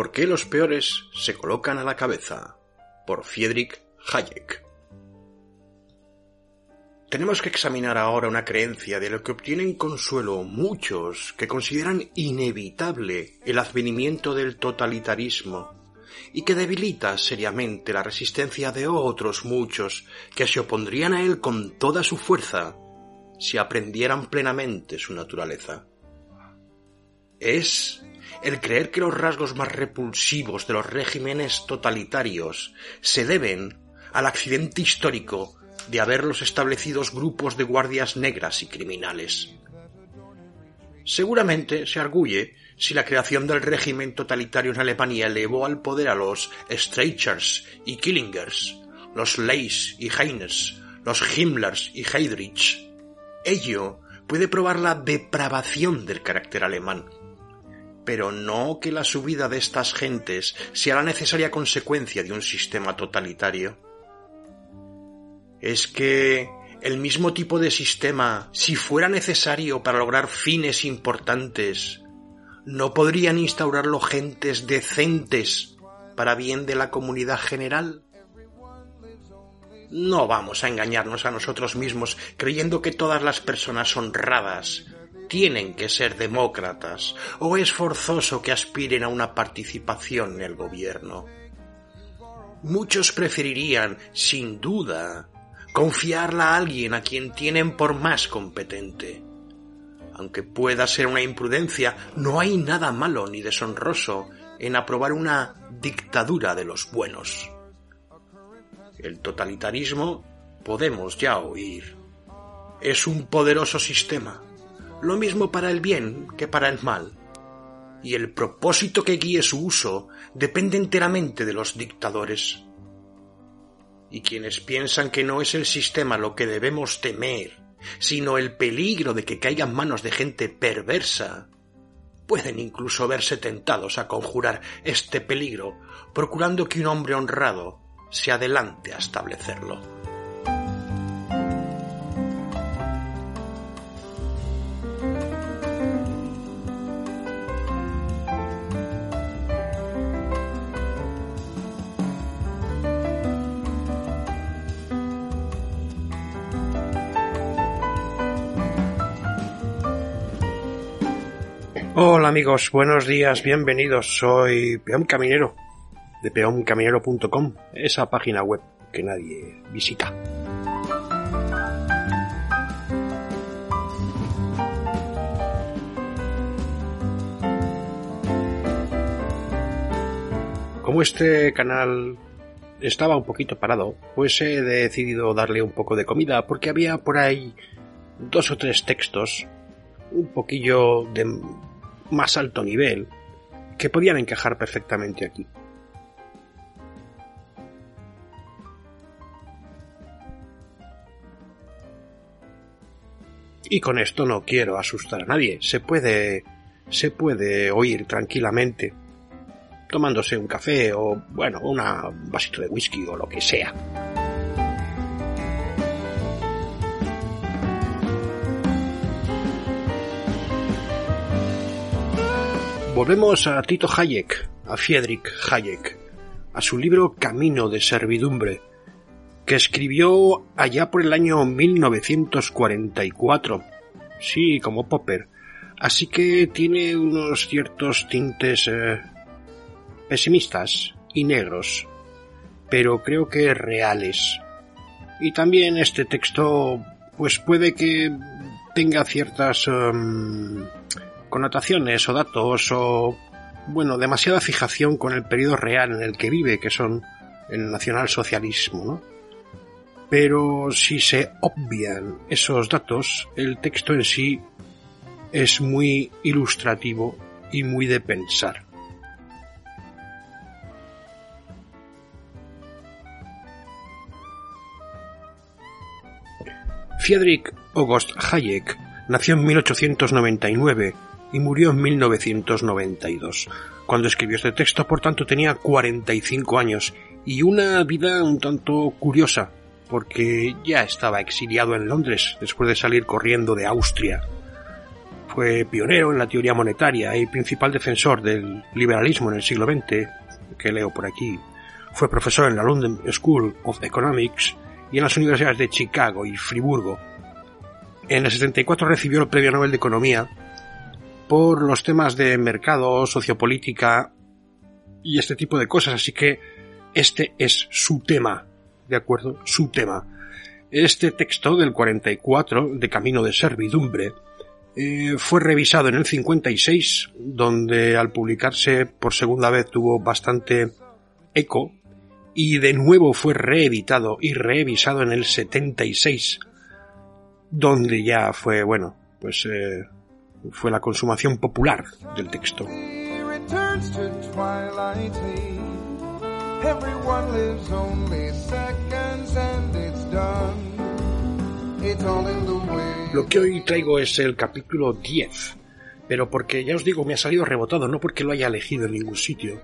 ¿Por qué los peores se colocan a la cabeza? Por Friedrich Hayek. Tenemos que examinar ahora una creencia de lo que obtienen consuelo muchos que consideran inevitable el advenimiento del totalitarismo y que debilita seriamente la resistencia de otros muchos que se opondrían a él con toda su fuerza si aprendieran plenamente su naturaleza. Es el creer que los rasgos más repulsivos de los regímenes totalitarios se deben al accidente histórico de haberlos establecidos grupos de guardias negras y criminales. Seguramente se arguye si la creación del régimen totalitario en Alemania elevó al poder a los Streichers y Killingers, los Leys y Heines, los Himmlers y Heydrich. Ello puede probar la depravación del carácter alemán, pero no que la subida de estas gentes sea la necesaria consecuencia de un sistema totalitario. Es que el mismo tipo de sistema, si fuera necesario para lograr fines importantes, no podrían instaurarlo gentes decentes para bien de la comunidad general. No vamos a engañarnos a nosotros mismos creyendo que todas las personas honradas tienen que ser demócratas o es forzoso que aspiren a una participación en el gobierno. Muchos preferirían, sin duda, confiarla a alguien a quien tienen por más competente. Aunque pueda ser una imprudencia, no hay nada malo ni deshonroso en aprobar una dictadura de los buenos. El totalitarismo, podemos ya oír, es un poderoso sistema, lo mismo para el bien que para el mal, y el propósito que guíe su uso depende enteramente de los dictadores y quienes piensan que no es el sistema lo que debemos temer, sino el peligro de que caiga en manos de gente perversa, pueden incluso verse tentados a conjurar este peligro, procurando que un hombre honrado se adelante a establecerlo. Hola amigos, buenos días, bienvenidos. Soy Peón Caminero de peoncaminero.com, esa página web que nadie visita. Como este canal estaba un poquito parado, pues he decidido darle un poco de comida porque había por ahí dos o tres textos un poquillo de más alto nivel que podían encajar perfectamente aquí. Y con esto no quiero asustar a nadie. Se puede se puede oír tranquilamente tomándose un café o bueno, un vasito de whisky o lo que sea. Volvemos a Tito Hayek, a Friedrich Hayek, a su libro Camino de Servidumbre, que escribió allá por el año 1944. Sí, como Popper. Así que tiene unos ciertos tintes eh, pesimistas y negros, pero creo que reales. Y también este texto, pues puede que tenga ciertas em, connotaciones o datos o, bueno, demasiada fijación con el periodo real en el que vive, que son el nacionalsocialismo, ¿no? Pero si se obvian esos datos, el texto en sí es muy ilustrativo y muy de pensar. Friedrich August Hayek nació en 1899 y murió en 1992. Cuando escribió este texto, por tanto, tenía 45 años y una vida un tanto curiosa, porque ya estaba exiliado en Londres después de salir corriendo de Austria. fue pionero en la teoría monetaria y principal defensor del liberalismo en el siglo XX, que leo por aquí. Fue profesor en la London School of Economics y en las universidades de Chicago y Friburgo. En el 74 recibió el Premio Nobel de Economía por los temas de mercado, sociopolítica y este tipo de cosas, así que este es su tema, ¿de acuerdo? Su tema. Este texto del 44, de Camino de Servidumbre, eh, fue revisado en el 56, donde al publicarse por segunda vez tuvo bastante eco, y de nuevo fue reeditado y revisado en el 76, donde ya fue, bueno, pues eh, fue la consumación popular del texto. Lo que hoy traigo es el capítulo 10, pero porque ya os digo, me ha salido rebotado, no porque lo haya elegido en ningún sitio.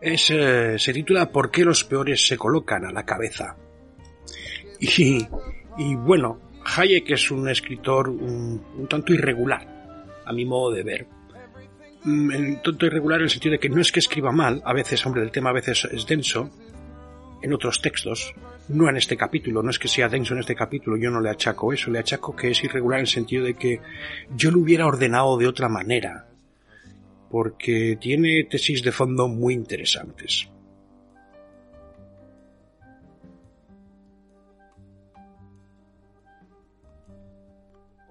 Es, eh, se titula ¿Por qué los peores se colocan a la cabeza? Y, y bueno, Hayek es un escritor un, tanto irregular, a mi modo de ver. Mm, tanto irregular en el sentido de que no es que escriba mal, a veces, hombre, el tema a veces es denso, en otros textos, no en este capítulo, no es que sea denso en este capítulo, yo no le achaco eso, le achaco que es irregular en el sentido de que yo lo hubiera ordenado de otra manera, porque tiene tesis de fondo muy interesantes.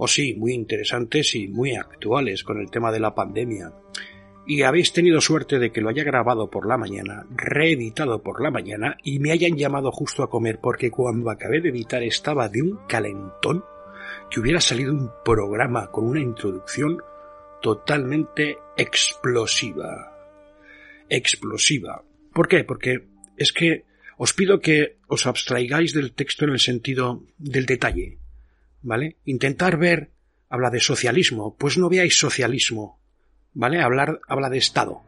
O sí, muy interesantes y muy actuales con el tema de la pandemia y habéis tenido suerte de que lo haya grabado por la mañana, reeditado por la mañana y me hayan llamado justo a comer porque cuando acabé de editar estaba de un calentón que hubiera salido un programa con una introducción totalmente explosiva. Explosiva. ¿Por qué? Porque es que os pido que os abstraigáis del texto en el sentido del detalle. ¿Vale? Intentar ver, habla de socialismo, pues no veáis socialismo, ¿vale? Hablar, habla de Estado.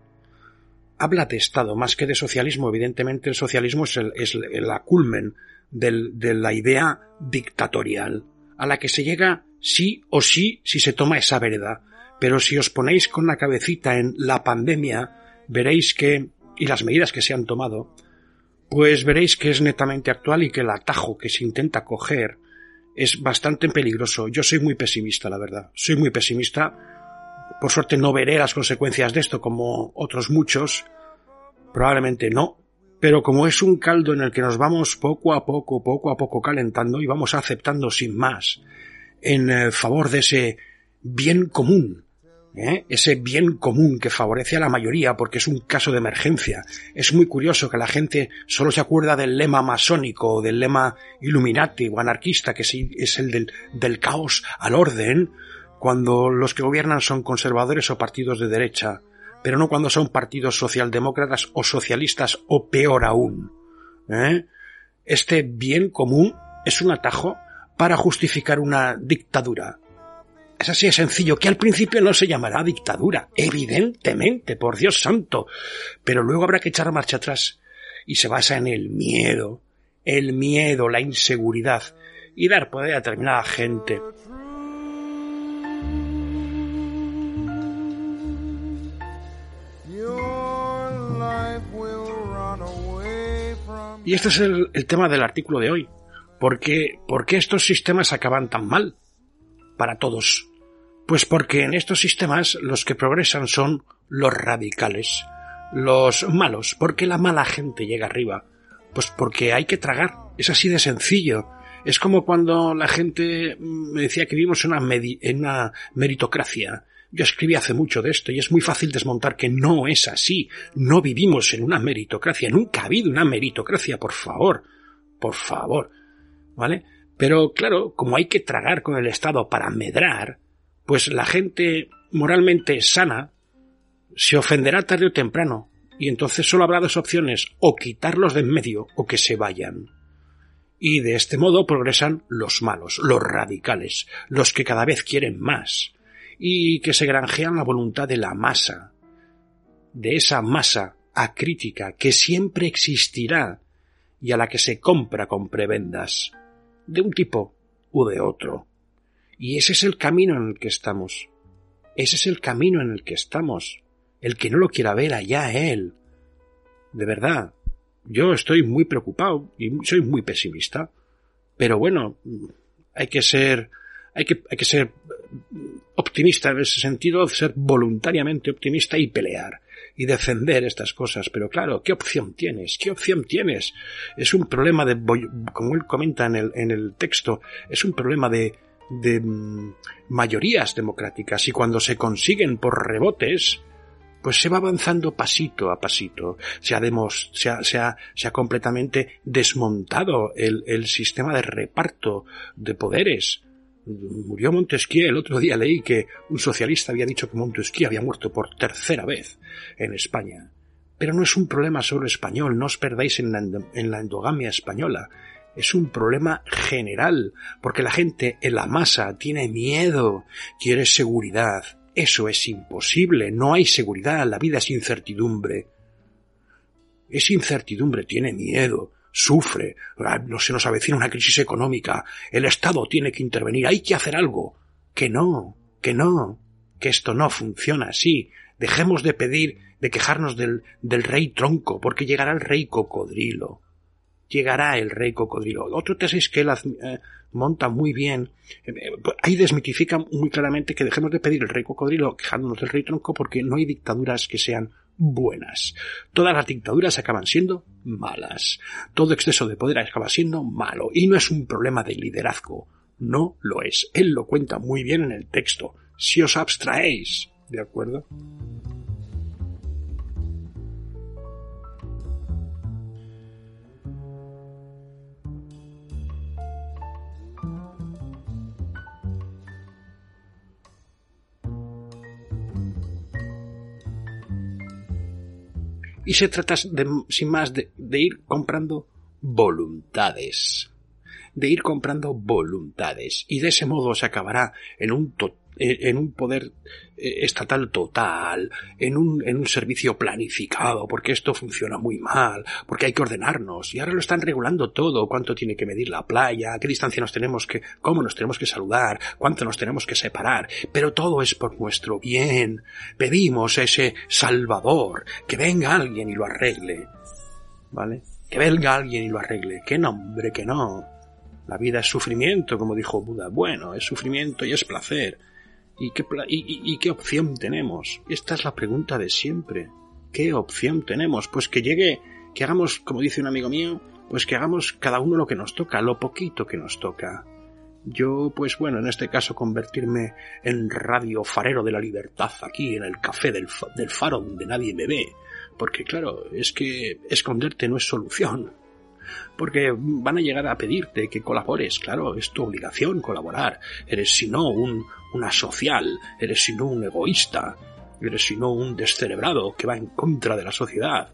Habla de Estado, más que de socialismo. Evidentemente el socialismo es, el, es la culmen de la idea dictatorial, a la que se llega sí o sí si se toma esa vereda. Pero si os ponéis con la cabecita en la pandemia, veréis que, y las medidas que se han tomado, pues veréis que es netamente actual y que el atajo que se intenta coger es bastante peligroso. Yo soy muy pesimista, la verdad. Soy muy pesimista por suerte no veré las consecuencias de esto como otros muchos. Probablemente no. Pero como es un caldo en el que nos vamos poco a poco, poco a poco calentando y vamos aceptando sin más en eh, favor de ese bien común, ¿eh? ese bien común que favorece a la mayoría porque es un caso de emergencia. Es muy curioso que la gente solo se acuerda del lema masónico o del lema illuminati o anarquista, que es el del, del caos al orden, cuando los que gobiernan son conservadores o partidos de derecha, pero no cuando son partidos socialdemócratas o socialistas o peor aún. ¿eh? Este bien común es un atajo para justificar una dictadura. Es así de sencillo, que al principio no se llamará dictadura, evidentemente, por Dios santo, pero luego habrá que echar marcha atrás y se basa en el miedo, el miedo, la inseguridad y dar poder a determinada gente Y este es el, tema del artículo de hoy. ¿Por qué, ¿Por qué estos sistemas acaban tan mal? Para todos. Pues porque en estos sistemas los que progresan son los radicales, los malos. ¿Por qué la mala gente llega arriba? Pues porque hay que tragar. Es así de sencillo. Es como cuando la gente me decía que vivimos en una, en una meritocracia. Yo escribí hace mucho de esto y es muy fácil desmontar que no es así. No vivimos en una meritocracia. Nunca ha habido una meritocracia, por favor. Por favor. ¿Vale? Pero claro, como hay que tragar con el Estado para medrar, pues la gente moralmente sana se ofenderá tarde o temprano. Y entonces solo habrá dos opciones, o quitarlos de en medio o que se vayan. Y de este modo progresan los malos, los radicales, los que cada vez quieren más, y que se granjean la voluntad de la masa, de esa masa acrítica que siempre existirá y a la que se compra con prebendas, de un tipo u de otro. Y ese es el camino en el que estamos. Ese es el camino en el que estamos. El que no lo quiera ver allá él. De verdad, yo estoy muy preocupado y soy muy pesimista. Pero bueno, hay que ser, hay que, hay que ser optimista en ese sentido, ser voluntariamente optimista y pelear y defender estas cosas. Pero claro, ¿qué opción tienes? ¿Qué opción tienes? Es un problema de, como él comenta en el, en el texto, es un problema de, de mm, mayorías democráticas y cuando se consiguen por rebotes, pues se va avanzando pasito a pasito. Se ha, demos, se ha, se ha, se ha completamente desmontado el, el sistema de reparto de poderes Murió Montesquieu. El otro día leí que un socialista había dicho que Montesquieu había muerto por tercera vez en España. Pero no es un problema solo español, no os perdáis en la, en la endogamia española. Es un problema general, porque la gente en la masa tiene miedo, quiere seguridad. Eso es imposible, no hay seguridad, la vida es incertidumbre. Es incertidumbre, tiene miedo sufre, ah, no se nos avecina una crisis económica, el Estado tiene que intervenir, hay que hacer algo. Que no, que no, que esto no funciona así. Dejemos de pedir, de quejarnos del, del rey tronco, porque llegará el rey cocodrilo. Llegará el rey cocodrilo. Otro tesis que él eh, monta muy bien, eh, pues ahí desmitifica muy claramente que dejemos de pedir el rey cocodrilo quejándonos del rey tronco porque no hay dictaduras que sean buenas. Todas las dictaduras acaban siendo malas. Todo exceso de poder acaba siendo malo. Y no es un problema de liderazgo. No lo es. Él lo cuenta muy bien en el texto. Si os abstraéis. ¿De acuerdo? Y se trata de, sin más de, ir comprando voluntades. De ir comprando voluntades. Y de ese modo se acabará en un en un poder eh, estatal total, en un, en un servicio planificado, porque esto funciona muy mal, porque hay que ordenarnos, y ahora lo están regulando todo, cuánto tiene que medir la playa, qué distancia nos tenemos que, cómo nos tenemos que saludar, cuánto nos tenemos que separar, pero todo es por nuestro bien. Pedimos ese Salvador, que venga alguien y lo arregle. ¿Vale? Que venga alguien y lo arregle. ¡Qué nombre, que no! La vida es sufrimiento, como dijo Buda. Bueno, es sufrimiento y es placer. ¿Y qué, y, qué opción tenemos? Esta es la pregunta de siempre. ¿Qué opción tenemos? Pues que llegue, que hagamos, como dice un amigo mío, pues que hagamos cada uno lo que nos toca, lo poquito que nos toca. Yo, pues bueno, en este caso convertirme en radio farero de la libertad aquí en el café del, del faro donde nadie me ve. Porque claro, es que esconderte no es solución porque van a llegar a pedirte que colabores, claro, es tu obligación colaborar. Eres si no un, una social, eres si no un egoísta, eres si no un descerebrado que va en contra de la sociedad.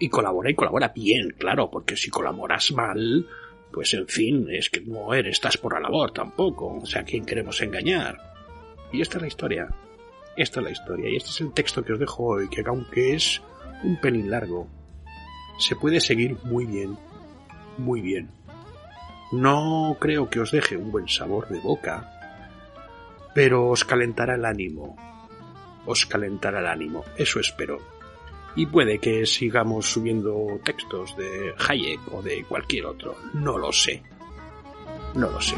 Y, colabora y colabora bien, claro, porque si colaboras mal, pues en fin, es que no eres, estás por la labor tampoco, o sea, ¿a quién queremos engañar? Y esta es la historia. Esta es la historia. Y este es el texto que os dejo hoy, que aunque es un pelín largo, se puede seguir muy bien, muy bien. No creo que os deje un buen sabor de boca, pero os calentará el ánimo. Os calentará el ánimo, eso espero. Y puede que sigamos subiendo textos de Hayek o de cualquier otro, no lo sé. No lo sé.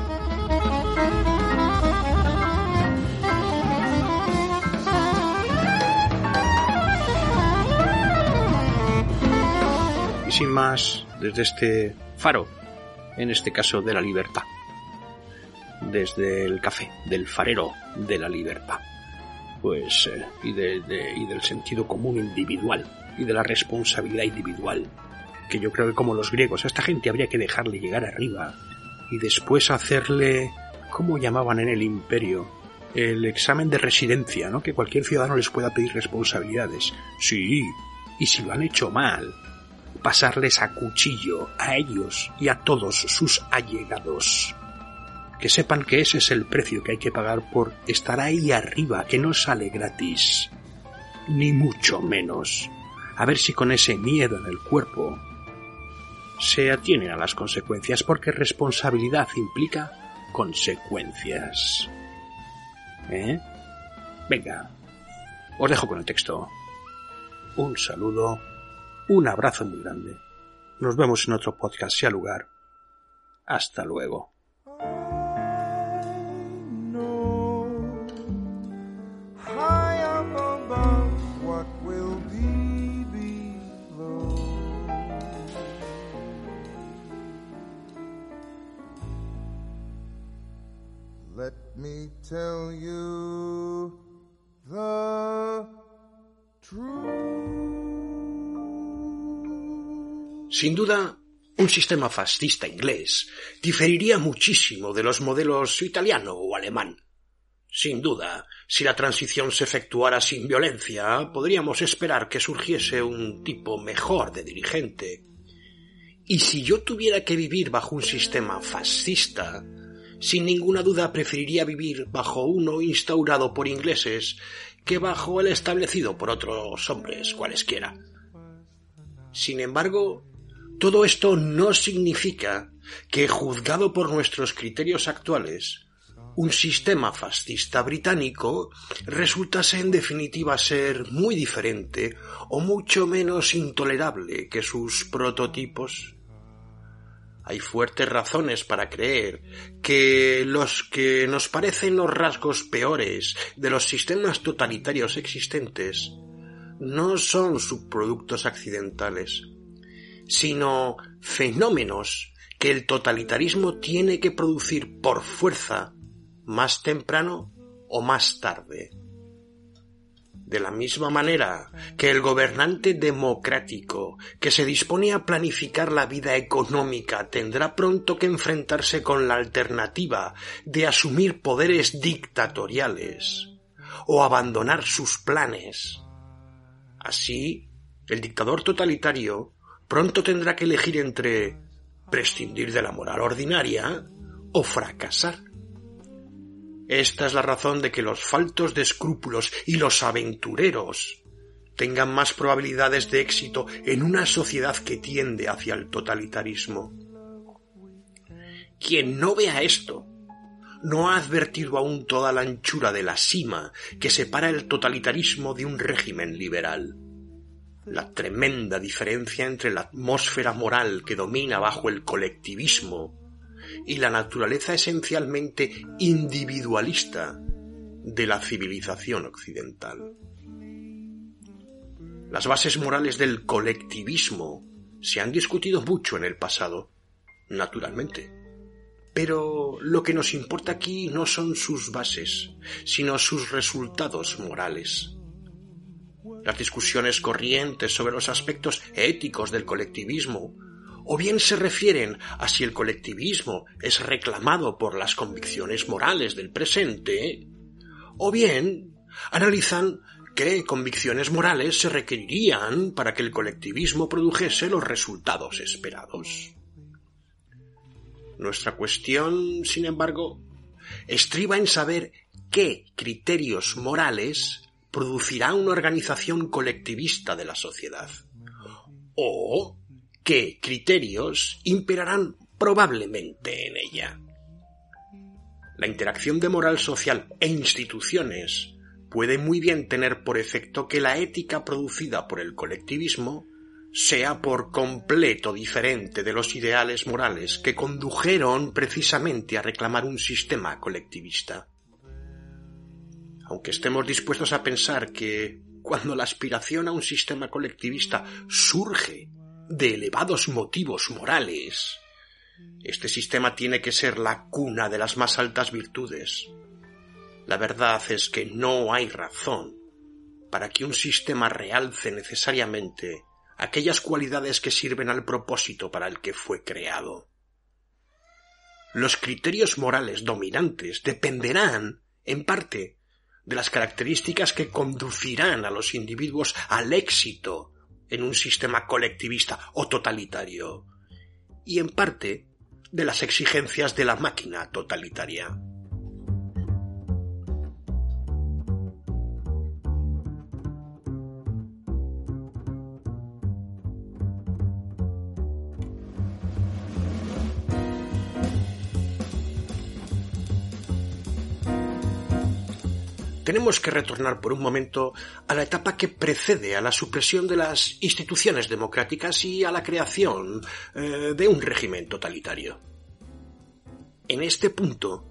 Más desde este faro, en este caso de la libertad, desde el café, del farero de la libertad, pues eh, y, y del sentido común individual y de la responsabilidad individual, que yo creo que como los griegos a esta gente habría que dejarle llegar arriba y después hacerle, ¿cómo llamaban en el imperio? El examen de residencia, ¿no? Que cualquier ciudadano les pueda pedir responsabilidades. Sí, y si lo han hecho mal, pasarles a cuchillo a ellos y a todos sus allegados. Que sepan que ese es el precio que hay que pagar por estar ahí arriba, que no sale gratis. Ni mucho menos. A ver si con ese miedo en el cuerpo se atienen a las consecuencias, porque responsabilidad implica consecuencias. ¿Eh? Venga, os dejo con el texto. Un saludo, un abrazo muy grande. Nos vemos en otro podcast, sea lugar. Hasta luego. Let me tell you the Sin duda, un sistema fascista inglés diferiría muchísimo de los modelos italiano o alemán. Sin duda, si la transición se efectuara sin violencia, podríamos esperar que surgiese un tipo mejor de dirigente. Y si yo tuviera que vivir bajo un sistema fascista, sin ninguna duda preferiría vivir bajo uno instaurado por ingleses que bajo el establecido por otros hombres cualesquiera. Sin embargo, todo esto no significa que, juzgado por nuestros criterios actuales, un sistema fascista británico resultase en definitiva ser muy diferente o mucho menos intolerable que sus prototipos. Hay fuertes razones para creer que los que nos parecen los rasgos peores de los sistemas totalitarios existentes no son subproductos accidentales, sino fenómenos que el totalitarismo tiene que producir por fuerza más temprano o más tarde. De la misma manera que el gobernante democrático que se dispone a planificar la vida económica tendrá pronto que enfrentarse con la alternativa de asumir poderes dictatoriales o abandonar sus planes. Así, el dictador totalitario pronto tendrá que elegir entre prescindir de la moral ordinaria o fracasar. Esta es la razón de que los faltos de escrúpulos y los aventureros tengan más probabilidades de éxito en una sociedad que tiende hacia el totalitarismo. Quien no vea esto no ha advertido aún toda la anchura de la cima que separa el totalitarismo de un régimen liberal. La tremenda diferencia entre la atmósfera moral que domina bajo el colectivismo y la naturaleza esencialmente individualista de la civilización occidental. Las bases morales del colectivismo se han discutido mucho en el pasado, naturalmente. Pero lo que nos importa aquí no son sus bases, sino sus resultados morales. Las discusiones corrientes sobre los aspectos éticos del colectivismo o bien se refieren a si el colectivismo es reclamado por las convicciones morales del presente, o bien analizan qué convicciones morales se requerirían para que el colectivismo produjese los resultados esperados. Nuestra cuestión, sin embargo, estriba en saber qué criterios morales producirá una organización colectivista de la sociedad, o qué criterios imperarán probablemente en ella. La interacción de moral social e instituciones puede muy bien tener por efecto que la ética producida por el colectivismo sea por completo diferente de los ideales morales que condujeron precisamente a reclamar un sistema colectivista. Aunque estemos dispuestos a pensar que cuando la aspiración a un sistema colectivista surge de elevados motivos morales. Este sistema tiene que ser la cuna de las más altas virtudes. La verdad es que no hay razón para que un sistema realce necesariamente aquellas cualidades que sirven al propósito para el que fue creado. Los criterios morales dominantes dependerán, en parte, de las características que conducirán a los individuos al éxito en un sistema colectivista o totalitario, y en parte de las exigencias de la máquina totalitaria. Tenemos que retornar por un momento a la etapa que precede a la supresión de las instituciones democráticas y a la creación eh, de un régimen totalitario. En este punto,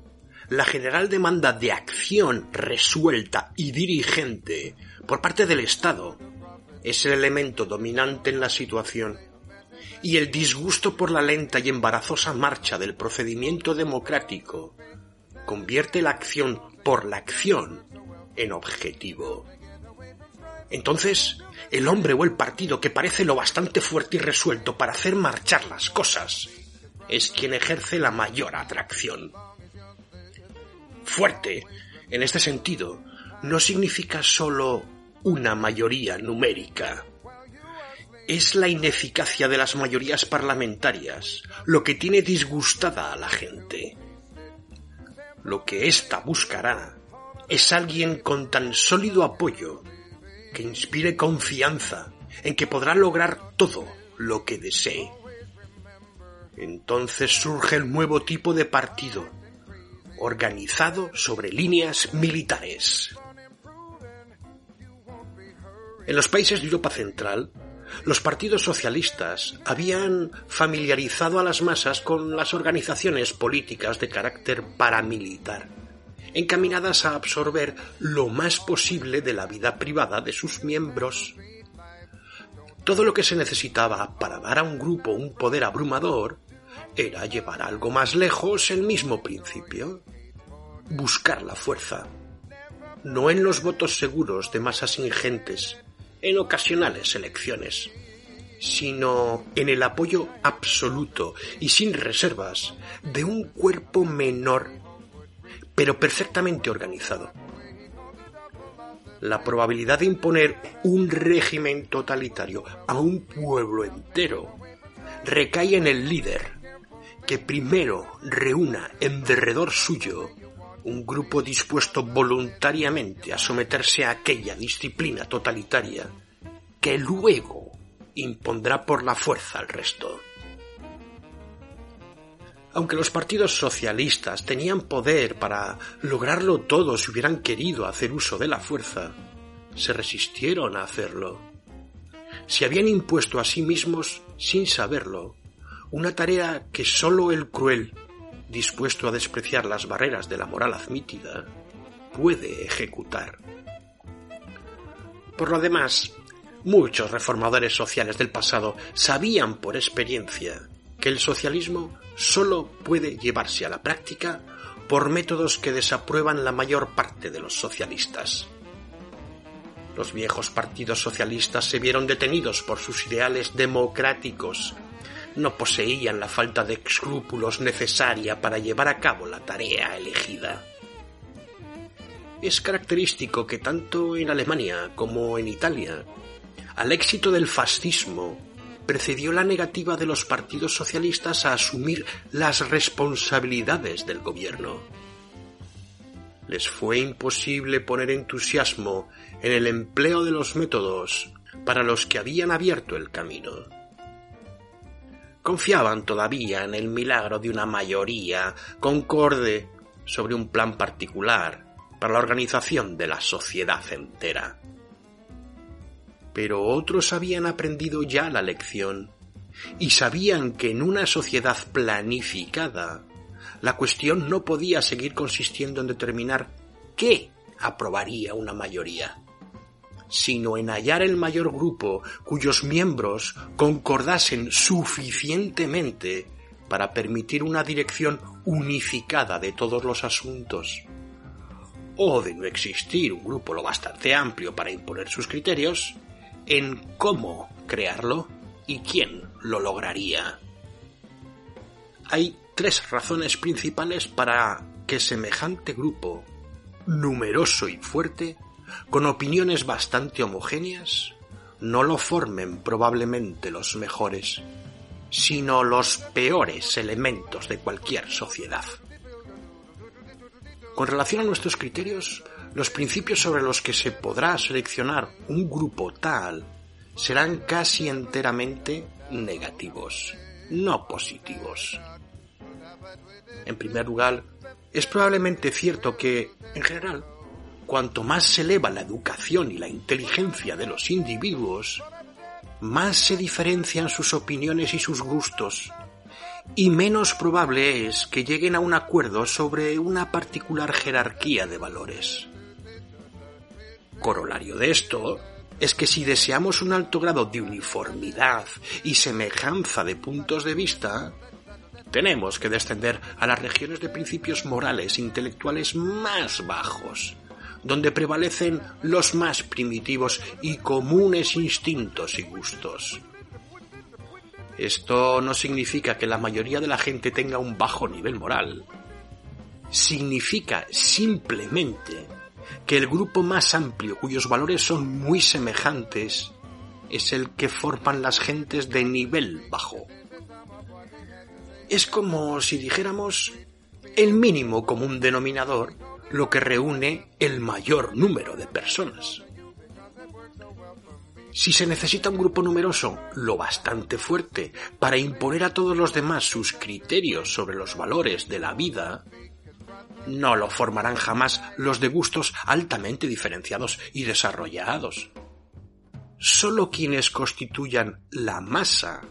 la general demanda de acción resuelta y dirigente por parte del Estado es el elemento dominante en la situación y el disgusto por la lenta y embarazosa marcha del procedimiento democrático convierte la acción por la acción en objetivo. Entonces, el hombre o el partido que parece lo bastante fuerte y resuelto para hacer marchar las cosas es quien ejerce la mayor atracción. Fuerte, en este sentido, no significa solo una mayoría numérica. Es la ineficacia de las mayorías parlamentarias lo que tiene disgustada a la gente. Lo que ésta buscará es alguien con tan sólido apoyo que inspire confianza en que podrá lograr todo lo que desee. Entonces surge el nuevo tipo de partido, organizado sobre líneas militares. En los países de Europa Central, los partidos socialistas habían familiarizado a las masas con las organizaciones políticas de carácter paramilitar, encaminadas a absorber lo más posible de la vida privada de sus miembros. Todo lo que se necesitaba para dar a un grupo un poder abrumador era llevar algo más lejos el mismo principio, buscar la fuerza, no en los votos seguros de masas ingentes, en ocasionales elecciones, sino en el apoyo absoluto y sin reservas de un cuerpo menor, pero perfectamente organizado. La probabilidad de imponer un régimen totalitario a un pueblo entero recae en el líder, que primero reúna en derredor suyo un grupo dispuesto voluntariamente a someterse a aquella disciplina totalitaria que luego impondrá por la fuerza al resto. Aunque los partidos socialistas tenían poder para lograrlo todo si hubieran querido hacer uso de la fuerza, se resistieron a hacerlo. Se habían impuesto a sí mismos, sin saberlo, una tarea que sólo el cruel, dispuesto a despreciar las barreras de la moral admitida, puede ejecutar. Por lo demás, muchos reformadores sociales del pasado sabían por experiencia que el socialismo sólo puede llevarse a la práctica por métodos que desaprueban la mayor parte de los socialistas. Los viejos partidos socialistas se vieron detenidos por sus ideales democráticos no poseían la falta de escrúpulos necesaria para llevar a cabo la tarea elegida. Es característico que tanto en Alemania como en Italia, al éxito del fascismo precedió la negativa de los partidos socialistas a asumir las responsabilidades del gobierno. Les fue imposible poner entusiasmo en el empleo de los métodos para los que habían abierto el camino confiaban todavía en el milagro de una mayoría concorde sobre un plan particular para la organización de la sociedad entera. Pero otros habían aprendido ya la lección y sabían que en una sociedad planificada la cuestión no podía seguir consistiendo en determinar qué aprobaría una mayoría sino en hallar el mayor grupo cuyos miembros concordasen suficientemente para permitir una dirección unificada de todos los asuntos. O de no existir un grupo lo bastante amplio para imponer sus criterios, en cómo crearlo y quién lo lograría. Hay tres razones principales para que semejante grupo, numeroso y fuerte, con opiniones bastante homogéneas, no lo formen probablemente los mejores, sino los peores elementos de cualquier sociedad. Con relación a nuestros criterios, los principios sobre los que se podrá seleccionar un grupo tal serán casi enteramente negativos, no positivos. En primer lugar, es probablemente cierto que, en general, cuanto más se eleva la educación y la inteligencia de los individuos, más se diferencian sus opiniones y sus gustos, y menos probable es que lleguen a un acuerdo sobre una particular jerarquía de valores. Corolario de esto es que si deseamos un alto grado de uniformidad y semejanza de puntos de vista, tenemos que descender a las regiones de principios morales e intelectuales más bajos, donde prevalecen los más primitivos y comunes instintos y gustos. Esto no significa que la mayoría de la gente tenga un bajo nivel moral. Significa simplemente que el grupo más amplio cuyos valores son muy semejantes es el que forman las gentes de nivel bajo. Es como si dijéramos el mínimo común denominador lo que reúne el mayor número de personas. Si se necesita un grupo numeroso, lo bastante fuerte, para imponer a todos los demás sus criterios sobre los valores de la vida, no lo formarán jamás los de gustos altamente diferenciados y desarrollados. Solo quienes constituyan la masa,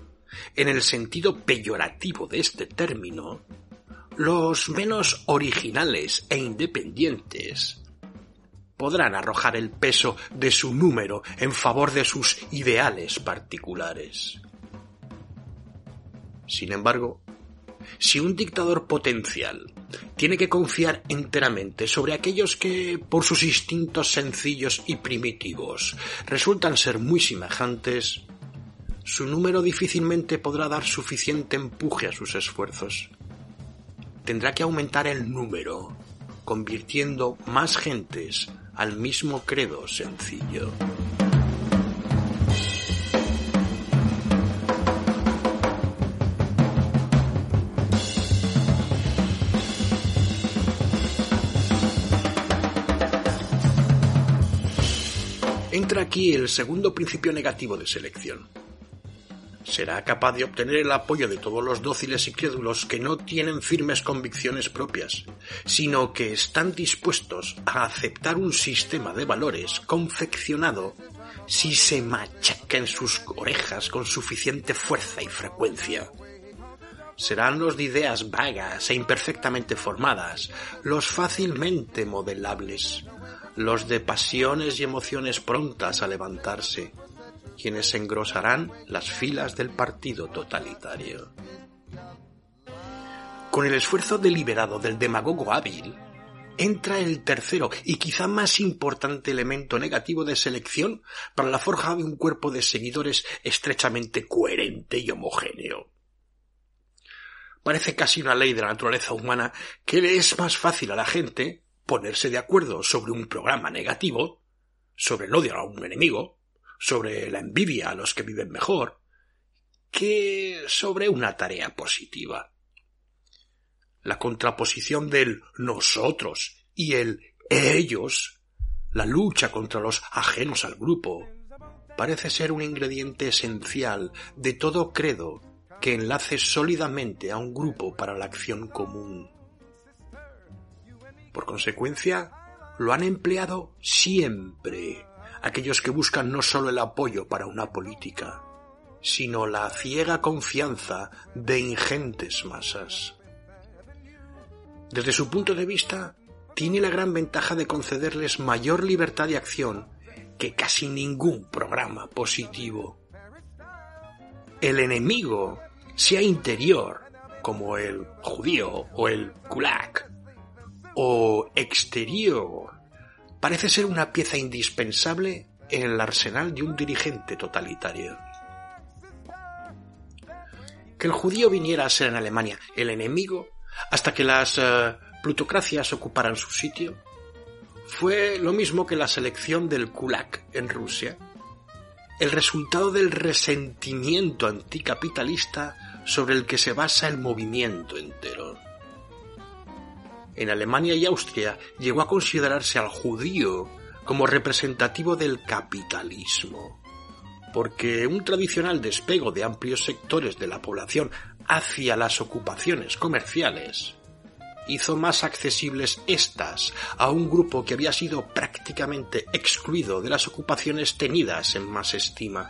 en el sentido peyorativo de este término, los menos originales e independientes, podrán arrojar el peso de su número en favor de sus ideales particulares. Sin embargo, si un dictador potencial tiene que confiar enteramente sobre aquellos que, por sus instintos sencillos y primitivos, resultan ser muy semejantes, su número difícilmente podrá dar suficiente empuje a sus esfuerzos. Tendrá que aumentar el número, convirtiendo más gentes al mismo credo sencillo. Aquí el segundo principio negativo de selección, será capaz de obtener el apoyo de todos los dóciles y crédulos que no tienen firmes convicciones propias, sino que están dispuestos a aceptar un sistema de valores confeccionado si se machaca en sus orejas con suficiente fuerza y frecuencia. Serán los de ideas vagas e imperfectamente formadas, los fácilmente modelables, los de pasiones y emociones prontas a levantarse, quienes engrosarán las filas del partido totalitario. Con el esfuerzo deliberado del demagogo hábil, entra el tercero y quizá más importante elemento negativo de selección para la forja de un cuerpo de seguidores estrechamente coherente y homogéneo. Parece casi una ley de la naturaleza humana que le es más fácil a la gente ponerse de acuerdo sobre un programa negativo, sobre el odio a un enemigo, sobre la envidia a los que viven mejor, que sobre una tarea positiva. La contraposición del nosotros y el ellos, la lucha contra los ajenos al grupo, parece ser un ingrediente esencial de todo credo que enlace sólidamente a un grupo para la acción común. Por consecuencia, lo han empleado siempre aquellos que buscan no solo el apoyo para una política, sino la ciega confianza de ingentes masas. Desde su punto de vista, tiene la gran ventaja de concederles mayor libertad de acción que casi ningún programa positivo. El enemigo, sea interior, como el judío o el kulak, o exterior, parece ser una pieza indispensable en el arsenal de un dirigente totalitario. Que el judío viniera a ser en Alemania el enemigo hasta que las eh, plutocracias ocuparan su sitio fue lo mismo que la selección del kulak en Rusia, el resultado del resentimiento anticapitalista sobre el que se basa el movimiento entero en Alemania y Austria llegó a considerarse al judío como representativo del capitalismo, porque un tradicional despego de amplios sectores de la población hacia las ocupaciones comerciales hizo más accesibles estas a un grupo que había sido prácticamente excluido de las ocupaciones tenidas en más estima.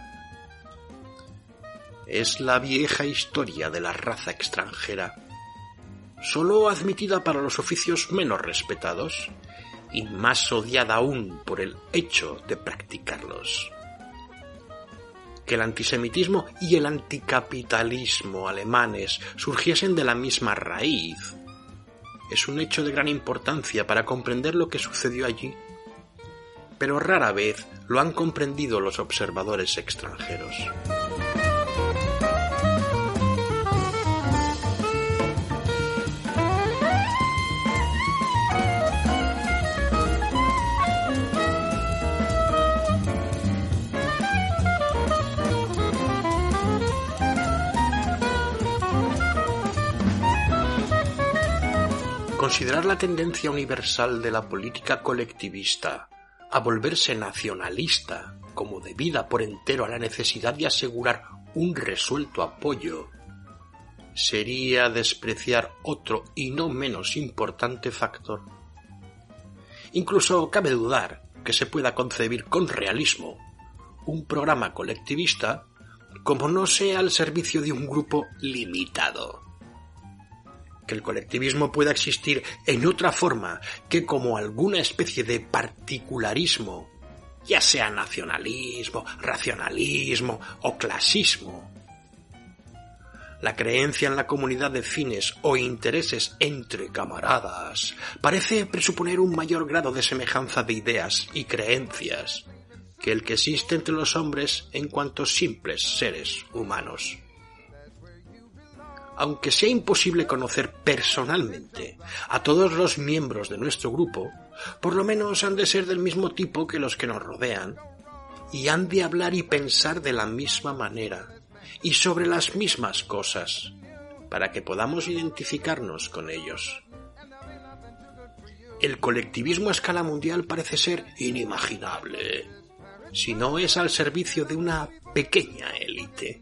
Es la vieja historia de la raza extranjera, solo admitida para los oficios menos respetados y más odiada aún por el hecho de practicarlos que el antisemitismo y el anticapitalismo alemanes surgiesen de la misma raíz. Es un hecho de gran importancia para comprender lo que sucedió allí, pero rara vez lo han comprendido los observadores extranjeros. Considerar la tendencia universal de la política colectivista a volverse nacionalista como debida por entero a la necesidad de asegurar un resuelto apoyo sería despreciar otro y no menos importante factor. Incluso cabe dudar que se pueda concebir con realismo un programa colectivista como no sea al servicio de un grupo limitado que el colectivismo pueda existir en otra forma que como alguna especie de particularismo, ya sea nacionalismo, racionalismo o clasismo. La creencia en la comunidad de fines o intereses entre camaradas parece presuponer un mayor grado de semejanza de ideas y creencias que el que existe entre los hombres en cuanto simples seres humanos aunque sea imposible conocer personalmente a todos los miembros de nuestro grupo, por lo menos han de ser del mismo tipo que los que nos rodean, y han de hablar y pensar de la misma manera, y sobre las mismas cosas, para que podamos identificarnos con ellos. El colectivismo a escala mundial parece ser inimaginable, si no es al servicio de una pequeña élite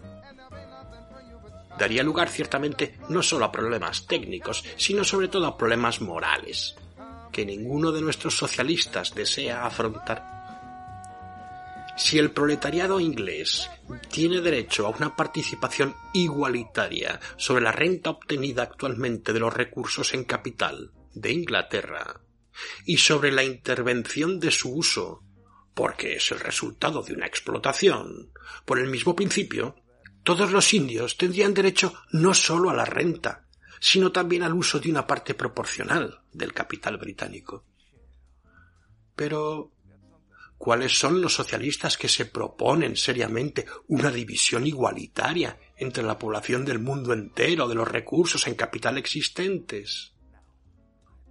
daría lugar ciertamente no solo a problemas técnicos, sino sobre todo a problemas morales, que ninguno de nuestros socialistas desea afrontar. Si el proletariado inglés tiene derecho a una participación igualitaria sobre la renta obtenida actualmente de los recursos en capital de Inglaterra y sobre la intervención de su uso, porque es el resultado de una explotación, por el mismo principio, todos los indios tendrían derecho no solo a la renta, sino también al uso de una parte proporcional del capital británico. Pero, ¿cuáles son los socialistas que se proponen seriamente una división igualitaria entre la población del mundo entero de los recursos en capital existentes?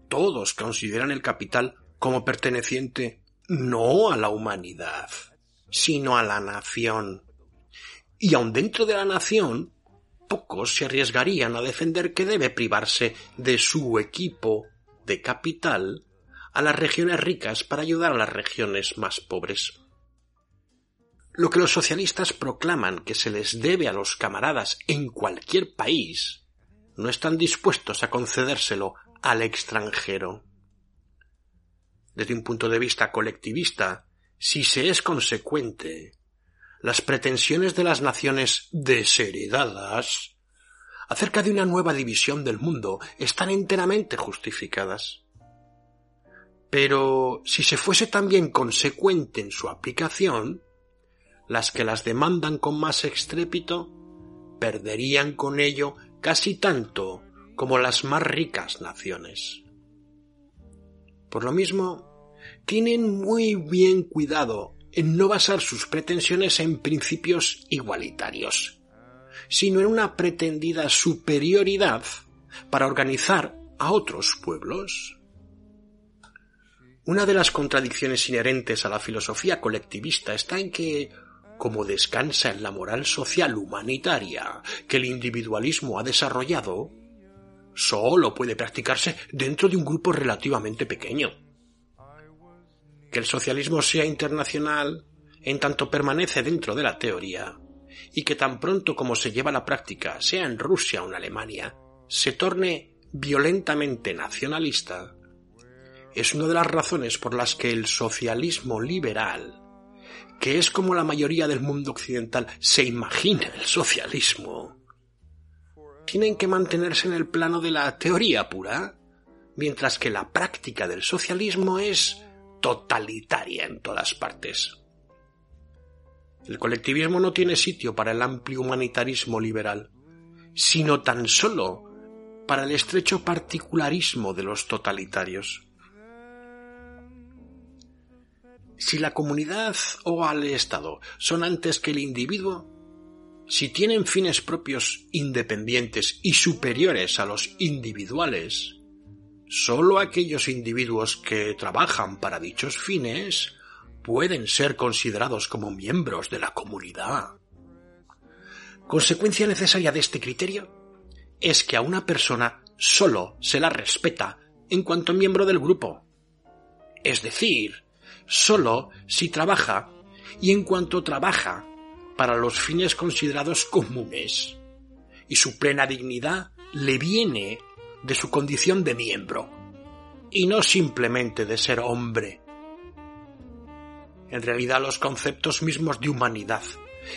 Todos consideran el capital como perteneciente no a la humanidad, sino a la nación y aun dentro de la nación, pocos se arriesgarían a defender que debe privarse de su equipo de capital a las regiones ricas para ayudar a las regiones más pobres. Lo que los socialistas proclaman que se les debe a los camaradas en cualquier país, no están dispuestos a concedérselo al extranjero. Desde un punto de vista colectivista, si se es consecuente, las pretensiones de las naciones desheredadas acerca de una nueva división del mundo están enteramente justificadas. Pero si se fuese también consecuente en su aplicación, las que las demandan con más estrépito perderían con ello casi tanto como las más ricas naciones. Por lo mismo, tienen muy bien cuidado en no basar sus pretensiones en principios igualitarios, sino en una pretendida superioridad para organizar a otros pueblos. Una de las contradicciones inherentes a la filosofía colectivista está en que, como descansa en la moral social humanitaria que el individualismo ha desarrollado, sólo puede practicarse dentro de un grupo relativamente pequeño que el socialismo sea internacional en tanto permanece dentro de la teoría, y que tan pronto como se lleva a la práctica, sea en Rusia o en Alemania, se torne violentamente nacionalista, es una de las razones por las que el socialismo liberal, que es como la mayoría del mundo occidental se imagina el socialismo, tienen que mantenerse en el plano de la teoría pura, mientras que la práctica del socialismo es totalitaria en todas partes. El colectivismo no tiene sitio para el amplio humanitarismo liberal, sino tan solo para el estrecho particularismo de los totalitarios. Si la comunidad o al Estado son antes que el individuo, si tienen fines propios independientes y superiores a los individuales, sólo aquellos individuos que trabajan para dichos fines pueden ser considerados como miembros de la comunidad. Consecuencia necesaria de este criterio es que a una persona sólo se la respeta en cuanto miembro del grupo. Es decir, sólo si trabaja y en cuanto trabaja para los fines considerados comunes. Y su plena dignidad le viene de su condición de miembro, y no simplemente de ser hombre. En realidad los conceptos mismos de humanidad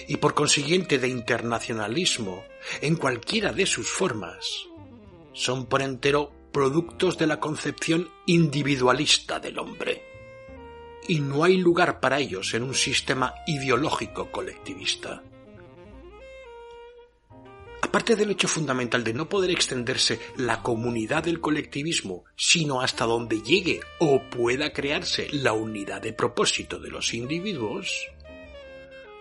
y por consiguiente de internacionalismo, en cualquiera de sus formas, son por entero productos de la concepción individualista del hombre. Y no hay lugar para ellos en un sistema ideológico colectivista. Aparte del hecho fundamental de no poder extenderse la comunidad del colectivismo, sino hasta donde llegue o pueda crearse la unidad de propósito de los individuos,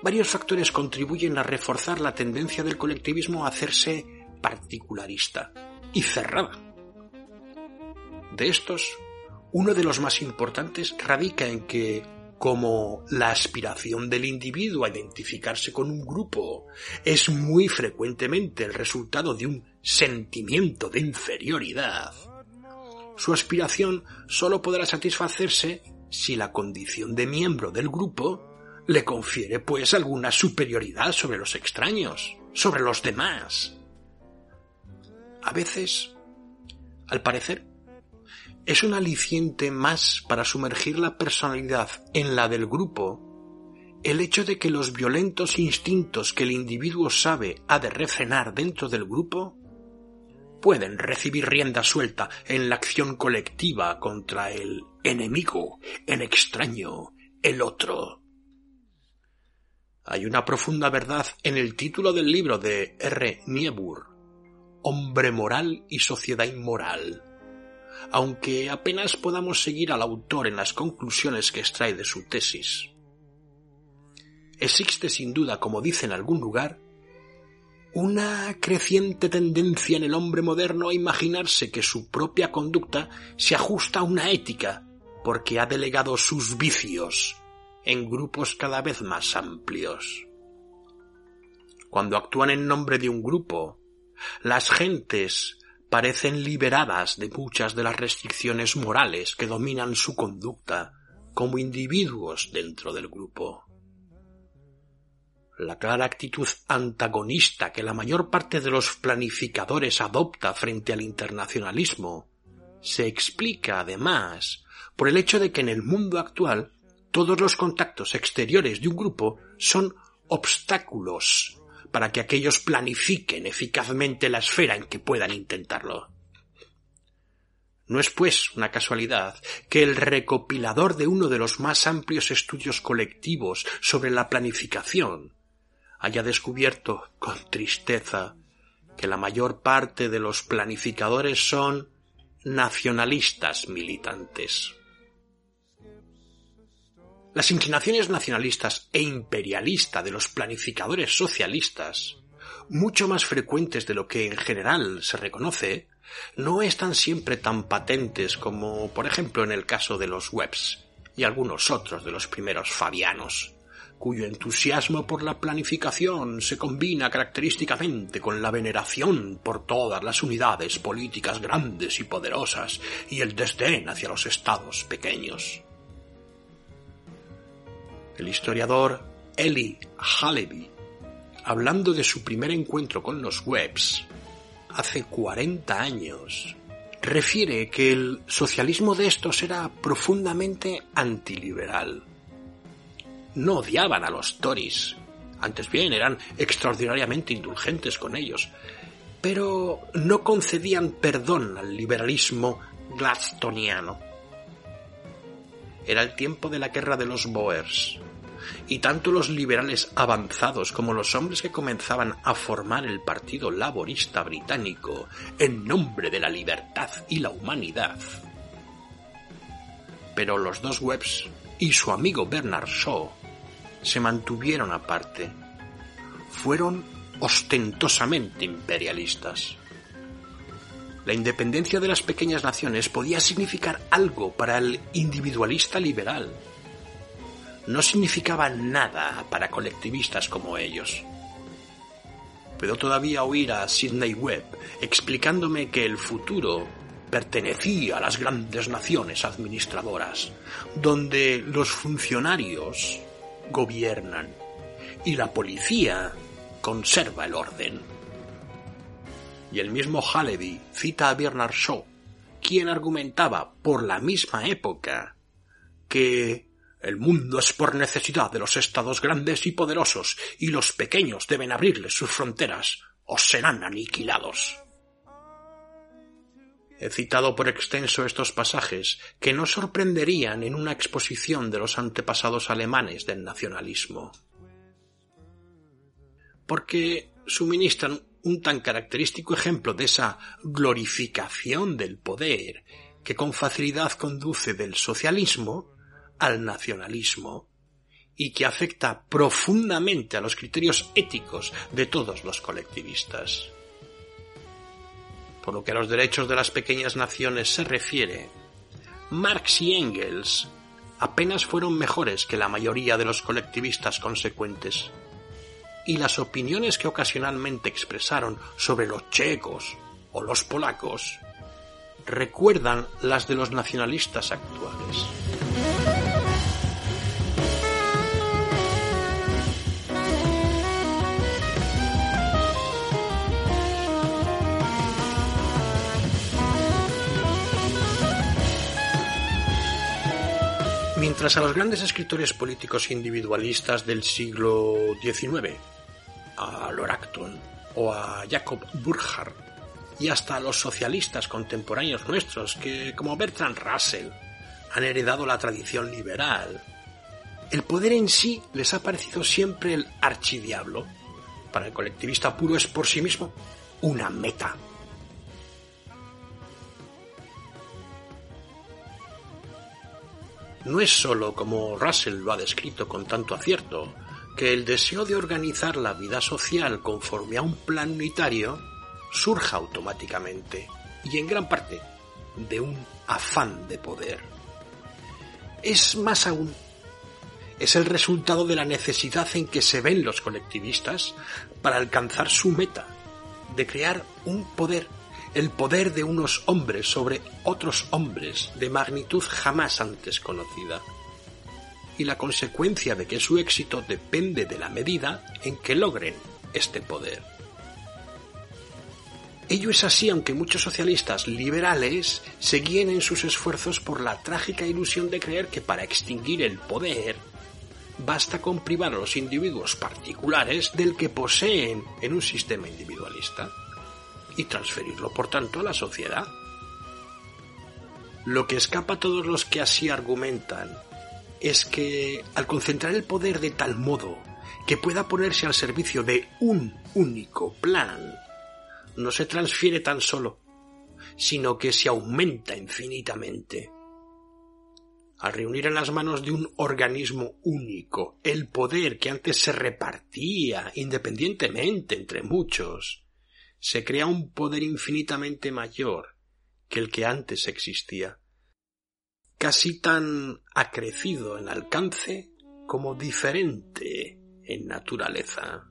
varios factores contribuyen a reforzar la tendencia del colectivismo a hacerse particularista y cerrada. De estos, uno de los más importantes radica en que, como la aspiración del individuo a identificarse con un grupo es muy frecuentemente el resultado de un sentimiento de inferioridad, su aspiración sólo podrá satisfacerse si la condición de miembro del grupo le confiere pues alguna superioridad sobre los extraños, sobre los demás. A veces, al parecer, es un aliciente más para sumergir la personalidad en la del grupo el hecho de que los violentos instintos que el individuo sabe ha de refrenar dentro del grupo pueden recibir rienda suelta en la acción colectiva contra el enemigo, el extraño, el otro. Hay una profunda verdad en el título del libro de R. Niebuhr, Hombre moral y sociedad inmoral, aunque apenas podamos seguir al autor en las conclusiones que extrae de su tesis. Existe sin duda, como dice en algún lugar, una creciente tendencia en el hombre moderno a imaginarse que su propia conducta se ajusta a una ética, porque ha delegado sus vicios en grupos cada vez más amplios. Cuando actúan en nombre de un grupo, las gentes parecen liberadas de muchas de las restricciones morales que dominan su conducta como individuos dentro del grupo. La clara actitud antagonista que la mayor parte de los planificadores adopta frente al internacionalismo se explica además por el hecho de que en el mundo actual todos los contactos exteriores de un grupo son obstáculos para que aquellos planifiquen eficazmente la esfera en que puedan intentarlo. No es, pues, una casualidad que el recopilador de uno de los más amplios estudios colectivos sobre la planificación haya descubierto con tristeza que la mayor parte de los planificadores son nacionalistas militantes. Las inclinaciones nacionalistas e imperialistas de los planificadores socialistas, mucho más frecuentes de lo que en general se reconoce, no están siempre tan patentes como, por ejemplo, en el caso de los webs y algunos otros de los primeros fabianos, cuyo entusiasmo por la planificación se combina característicamente con la veneración por todas las unidades políticas grandes y poderosas y el desdén hacia los estados pequeños. El historiador Eli Halevi, hablando de su primer encuentro con los webs hace 40 años, refiere que el socialismo de estos era profundamente antiliberal. No odiaban a los Tories, antes bien eran extraordinariamente indulgentes con ellos, pero no concedían perdón al liberalismo gladstoniano. Era el tiempo de la guerra de los Boers, y tanto los liberales avanzados como los hombres que comenzaban a formar el Partido Laborista Británico en nombre de la libertad y la humanidad. Pero los dos Webbs y su amigo Bernard Shaw se mantuvieron aparte. Fueron ostentosamente imperialistas. La independencia de las pequeñas naciones podía significar algo para el individualista liberal. No significaba nada para colectivistas como ellos. Puedo todavía oír a Sidney Webb explicándome que el futuro pertenecía a las grandes naciones administradoras, donde los funcionarios gobiernan y la policía conserva el orden. Y el mismo Halevi cita a Bernard Shaw, quien argumentaba por la misma época que el mundo es por necesidad de los estados grandes y poderosos y los pequeños deben abrirles sus fronteras o serán aniquilados. He citado por extenso estos pasajes que no sorprenderían en una exposición de los antepasados alemanes del nacionalismo. Porque suministran un tan característico ejemplo de esa glorificación del poder que con facilidad conduce del socialismo al nacionalismo y que afecta profundamente a los criterios éticos de todos los colectivistas. Por lo que a los derechos de las pequeñas naciones se refiere, Marx y Engels apenas fueron mejores que la mayoría de los colectivistas consecuentes. Y las opiniones que ocasionalmente expresaron sobre los checos o los polacos recuerdan las de los nacionalistas actuales. Mientras a los grandes escritores políticos individualistas del siglo XIX, a Lord Acton o a Jacob Burckhardt, y hasta a los socialistas contemporáneos nuestros que, como Bertrand Russell, han heredado la tradición liberal, el poder en sí les ha parecido siempre el archidiablo. Para el colectivista puro es por sí mismo una meta no es sólo, como Russell lo ha descrito con tanto acierto, que el deseo de organizar la vida social conforme a un plan unitario surja automáticamente, y en gran parte, de un afán de poder. Es más aún, es el resultado de la necesidad en que se ven los colectivistas para alcanzar su meta, de crear un poder el poder de unos hombres sobre otros hombres de magnitud jamás antes conocida. Y la consecuencia de que su éxito depende de la medida en que logren este poder. Ello es así aunque muchos socialistas liberales se guíen en sus esfuerzos por la trágica ilusión de creer que para extinguir el poder basta con privar a los individuos particulares del que poseen en un sistema individualista y transferirlo, por tanto, a la sociedad. Lo que escapa a todos los que así argumentan es que al concentrar el poder de tal modo que pueda ponerse al servicio de un único plan, no se transfiere tan solo, sino que se aumenta infinitamente. Al reunir en las manos de un organismo único el poder que antes se repartía independientemente entre muchos, se crea un poder infinitamente mayor que el que antes existía, casi tan acrecido en alcance como diferente en naturaleza.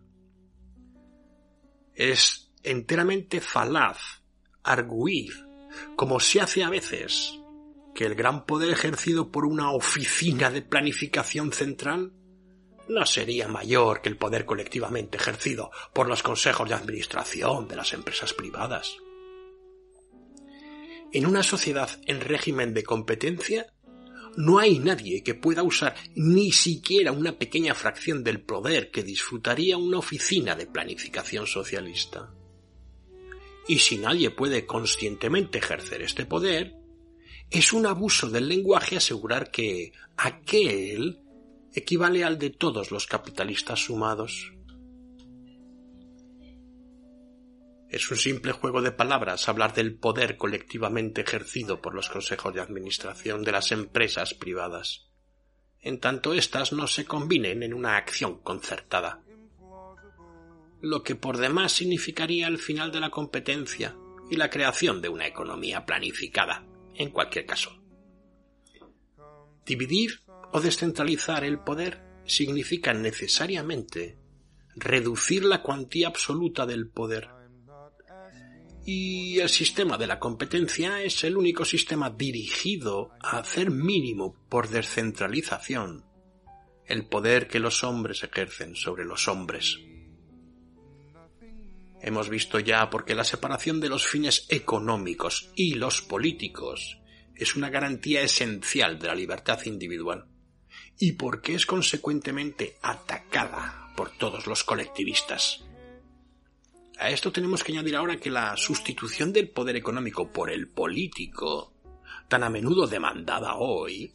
Es enteramente falaz arguir, como se hace a veces, que el gran poder ejercido por una oficina de planificación central no sería mayor que el poder colectivamente ejercido por los consejos de administración de las empresas privadas. En una sociedad en régimen de competencia, no hay nadie que pueda usar ni siquiera una pequeña fracción del poder que disfrutaría una oficina de planificación socialista. Y si nadie puede conscientemente ejercer este poder, es un abuso del lenguaje asegurar que aquel equivale al de todos los capitalistas sumados. Es un simple juego de palabras hablar del poder colectivamente ejercido por los consejos de administración de las empresas privadas, en tanto éstas no se combinen en una acción concertada. Lo que por demás significaría el final de la competencia y la creación de una economía planificada, en cualquier caso. Dividir o descentralizar el poder significa necesariamente reducir la cuantía absoluta del poder y el sistema de la competencia es el único sistema dirigido a hacer mínimo por descentralización el poder que los hombres ejercen sobre los hombres. Hemos visto ya por qué la separación de los fines económicos y los políticos es una garantía esencial de la libertad individual y por qué es consecuentemente atacada por todos los colectivistas. A esto tenemos que añadir ahora que la sustitución del poder económico por el político, tan a menudo demandada hoy,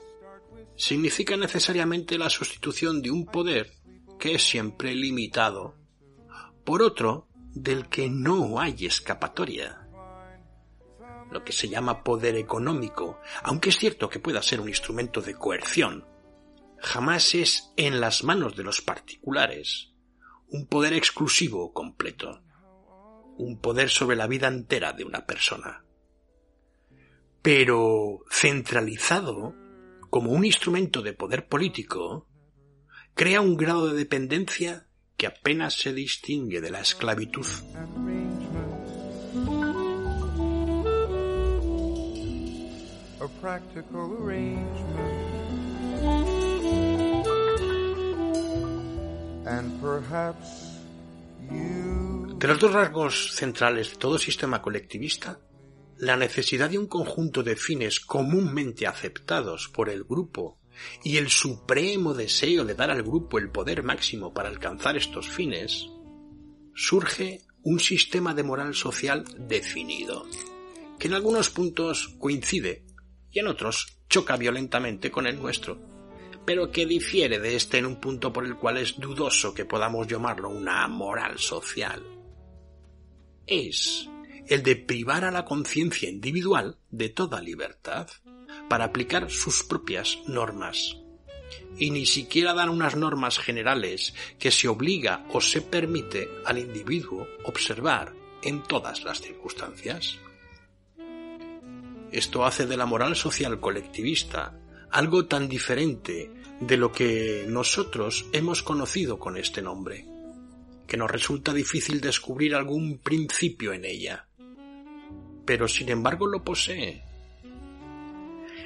significa necesariamente la sustitución de un poder que es siempre limitado por otro del que no hay escapatoria. Lo que se llama poder económico, aunque es cierto que pueda ser un instrumento de coerción, jamás es en las manos de los particulares un poder exclusivo completo un poder sobre la vida entera de una persona. Pero centralizado, como un instrumento de poder político, crea un grado de dependencia que apenas se distingue de la esclavitud. De los dos rasgos centrales de todo sistema colectivista, la necesidad de un conjunto de fines comúnmente aceptados por el grupo y el supremo deseo de dar al grupo el poder máximo para alcanzar estos fines, surge un sistema de moral social definido, que en algunos puntos coincide y en otros choca violentamente con el nuestro, pero que difiere de este en un punto por el cual es dudoso que podamos llamarlo una moral social es el de privar a la conciencia individual de toda libertad para aplicar sus propias normas. Y ni siquiera dan unas normas generales que se obliga o se permite al individuo observar en todas las circunstancias. Esto hace de la moral social colectivista algo tan diferente de lo que nosotros hemos conocido con este nombre que nos resulta difícil descubrir algún principio en ella. Pero sin embargo lo posee.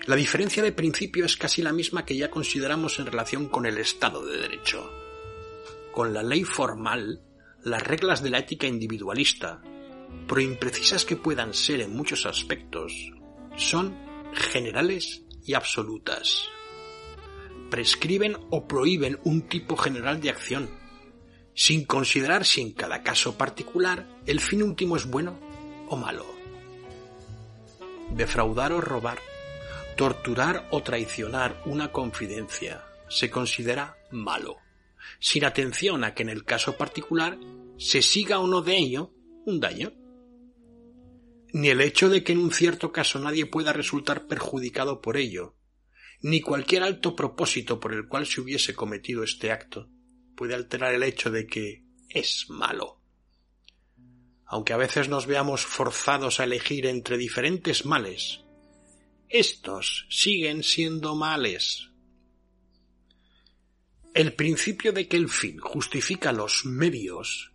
La diferencia de principio es casi la misma que ya consideramos en relación con el Estado de Derecho. Con la ley formal, las reglas de la ética individualista, por imprecisas que puedan ser en muchos aspectos, son generales y absolutas. Prescriben o prohíben un tipo general de acción, sin considerar si en cada caso particular el fin último es bueno o malo. Defraudar o robar, torturar o traicionar una confidencia se considera malo, sin atención a que en el caso particular se siga o no de ello un daño. Ni el hecho de que en un cierto caso nadie pueda resultar perjudicado por ello, ni cualquier alto propósito por el cual se hubiese cometido este acto, puede alterar el hecho de que es malo. Aunque a veces nos veamos forzados a elegir entre diferentes males, estos siguen siendo males. El principio de que el fin justifica los medios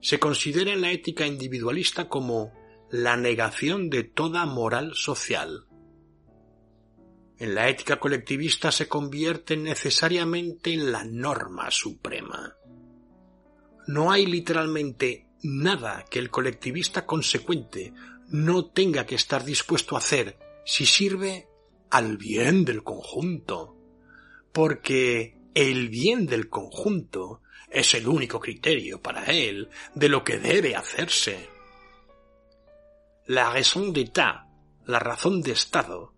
se considera en la ética individualista como la negación de toda moral social en la ética colectivista se convierte necesariamente en la norma suprema. No hay literalmente nada que el colectivista consecuente no tenga que estar dispuesto a hacer si sirve al bien del conjunto, porque el bien del conjunto es el único criterio para él de lo que debe hacerse. La raison d'état, la razón de Estado,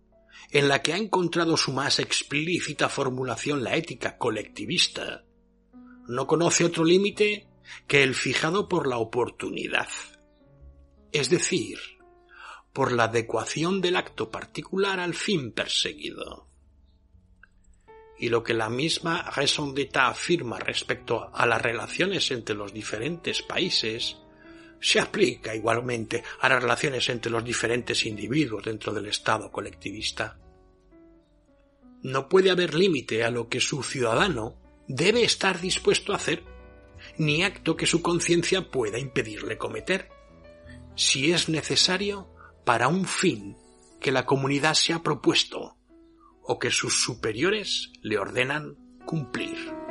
en la que ha encontrado su más explícita formulación la ética colectivista, no conoce otro límite que el fijado por la oportunidad, es decir, por la adecuación del acto particular al fin perseguido. Y lo que la misma raison d'état afirma respecto a las relaciones entre los diferentes países, se aplica igualmente a las relaciones entre los diferentes individuos dentro del Estado colectivista. No puede haber límite a lo que su ciudadano debe estar dispuesto a hacer, ni acto que su conciencia pueda impedirle cometer, si es necesario para un fin que la comunidad se ha propuesto o que sus superiores le ordenan cumplir.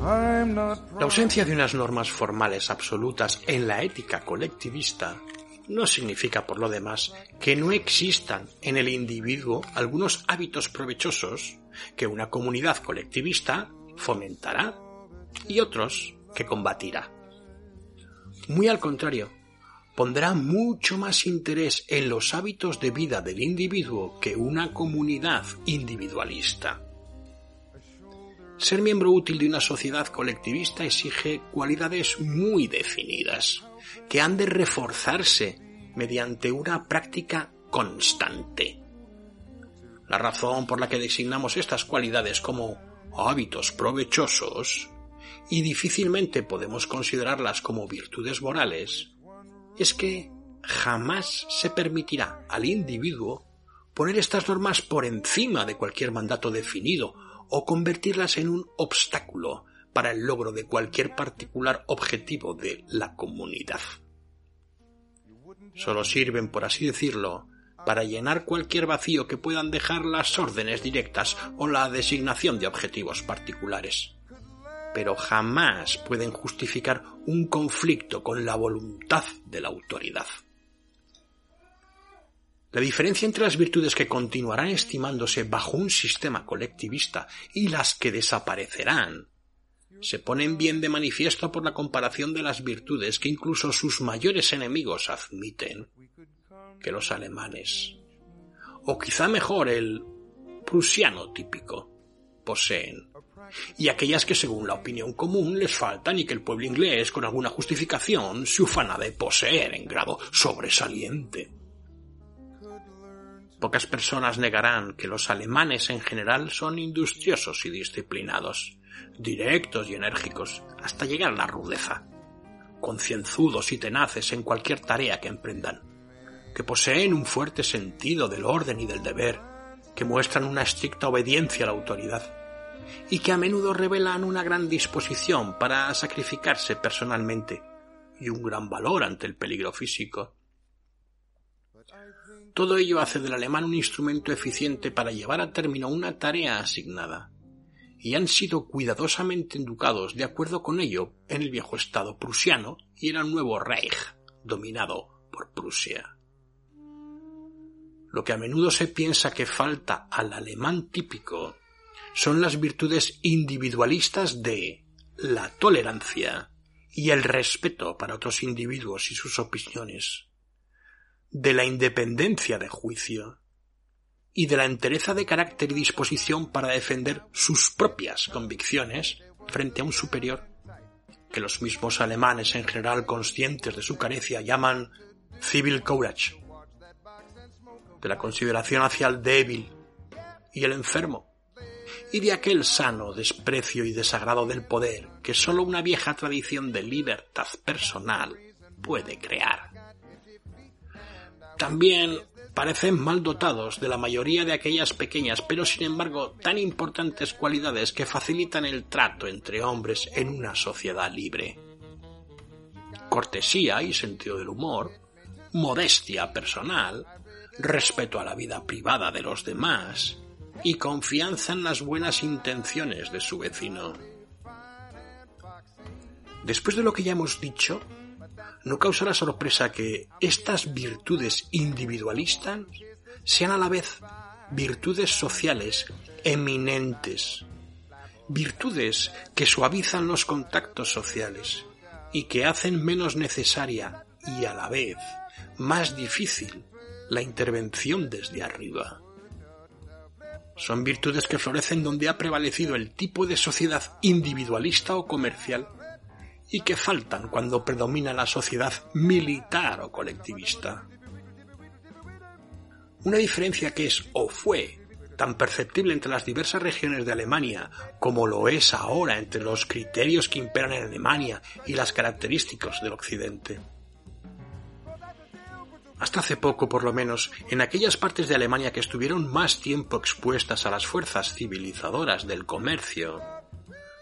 La ausencia de unas normas formales absolutas en la ética colectivista no significa, por lo demás, que no existan en el individuo algunos hábitos provechosos que una comunidad colectivista fomentará y otros que combatirá. Muy al contrario, pondrá mucho más interés en los hábitos de vida del individuo que una comunidad individualista. Ser miembro útil de una sociedad colectivista exige cualidades muy definidas, que han de reforzarse mediante una práctica constante. La razón por la que designamos estas cualidades como hábitos provechosos y difícilmente podemos considerarlas como virtudes morales es que jamás se permitirá al individuo poner estas normas por encima de cualquier mandato definido o convertirlas en un obstáculo para el logro de cualquier particular objetivo de la comunidad. Solo sirven, por así decirlo, para llenar cualquier vacío que puedan dejar las órdenes directas o la designación de objetivos particulares pero jamás pueden justificar un conflicto con la voluntad de la autoridad. La diferencia entre las virtudes que continuarán estimándose bajo un sistema colectivista y las que desaparecerán se ponen bien de manifiesto por la comparación de las virtudes que incluso sus mayores enemigos admiten que los alemanes, o quizá mejor el prusiano típico, poseen y aquellas que según la opinión común les faltan y que el pueblo inglés con alguna justificación se ufana de poseer en grado sobresaliente. Pocas personas negarán que los alemanes en general son industriosos y disciplinados, directos y enérgicos, hasta llegar a la rudeza, concienzudos y tenaces en cualquier tarea que emprendan, que poseen un fuerte sentido del orden y del deber, que muestran una estricta obediencia a la autoridad, y que a menudo revelan una gran disposición para sacrificarse personalmente y un gran valor ante el peligro físico. Todo ello hace del alemán un instrumento eficiente para llevar a término una tarea asignada, y han sido cuidadosamente educados de acuerdo con ello en el viejo Estado prusiano y en el nuevo Reich, dominado por Prusia. Lo que a menudo se piensa que falta al alemán típico son las virtudes individualistas de la tolerancia y el respeto para otros individuos y sus opiniones, de la independencia de juicio y de la entereza de carácter y disposición para defender sus propias convicciones frente a un superior que los mismos alemanes en general conscientes de su carecia llaman civil courage, de la consideración hacia el débil y el enfermo, y de aquel sano desprecio y desagrado del poder que sólo una vieja tradición de libertad personal puede crear. También parecen mal dotados de la mayoría de aquellas pequeñas pero sin embargo tan importantes cualidades que facilitan el trato entre hombres en una sociedad libre. cortesía y sentido del humor, modestia personal, respeto a la vida privada de los demás y confianza en las buenas intenciones de su vecino. Después de lo que ya hemos dicho, no causará sorpresa que estas virtudes individualistas sean a la vez virtudes sociales eminentes, virtudes que suavizan los contactos sociales y que hacen menos necesaria y a la vez más difícil la intervención desde arriba. Son virtudes que florecen donde ha prevalecido el tipo de sociedad individualista o comercial y que faltan cuando predomina la sociedad militar o colectivista. Una diferencia que es o fue tan perceptible entre las diversas regiones de Alemania como lo es ahora entre los criterios que imperan en Alemania y las características del Occidente. Hasta hace poco, por lo menos, en aquellas partes de Alemania que estuvieron más tiempo expuestas a las fuerzas civilizadoras del comercio,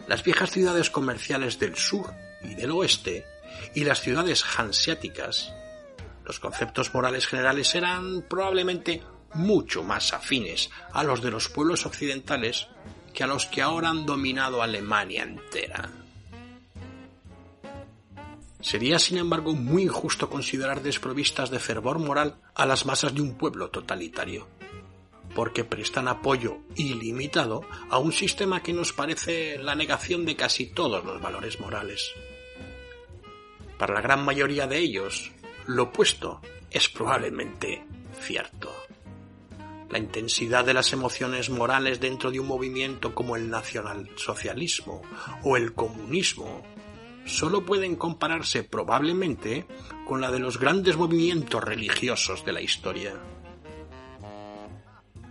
las viejas ciudades comerciales del sur y del oeste y las ciudades hanseáticas, los conceptos morales generales eran probablemente mucho más afines a los de los pueblos occidentales que a los que ahora han dominado Alemania entera. Sería, sin embargo, muy injusto considerar desprovistas de fervor moral a las masas de un pueblo totalitario, porque prestan apoyo ilimitado a un sistema que nos parece la negación de casi todos los valores morales. Para la gran mayoría de ellos, lo opuesto es probablemente cierto. La intensidad de las emociones morales dentro de un movimiento como el nacionalsocialismo o el comunismo solo pueden compararse probablemente con la de los grandes movimientos religiosos de la historia.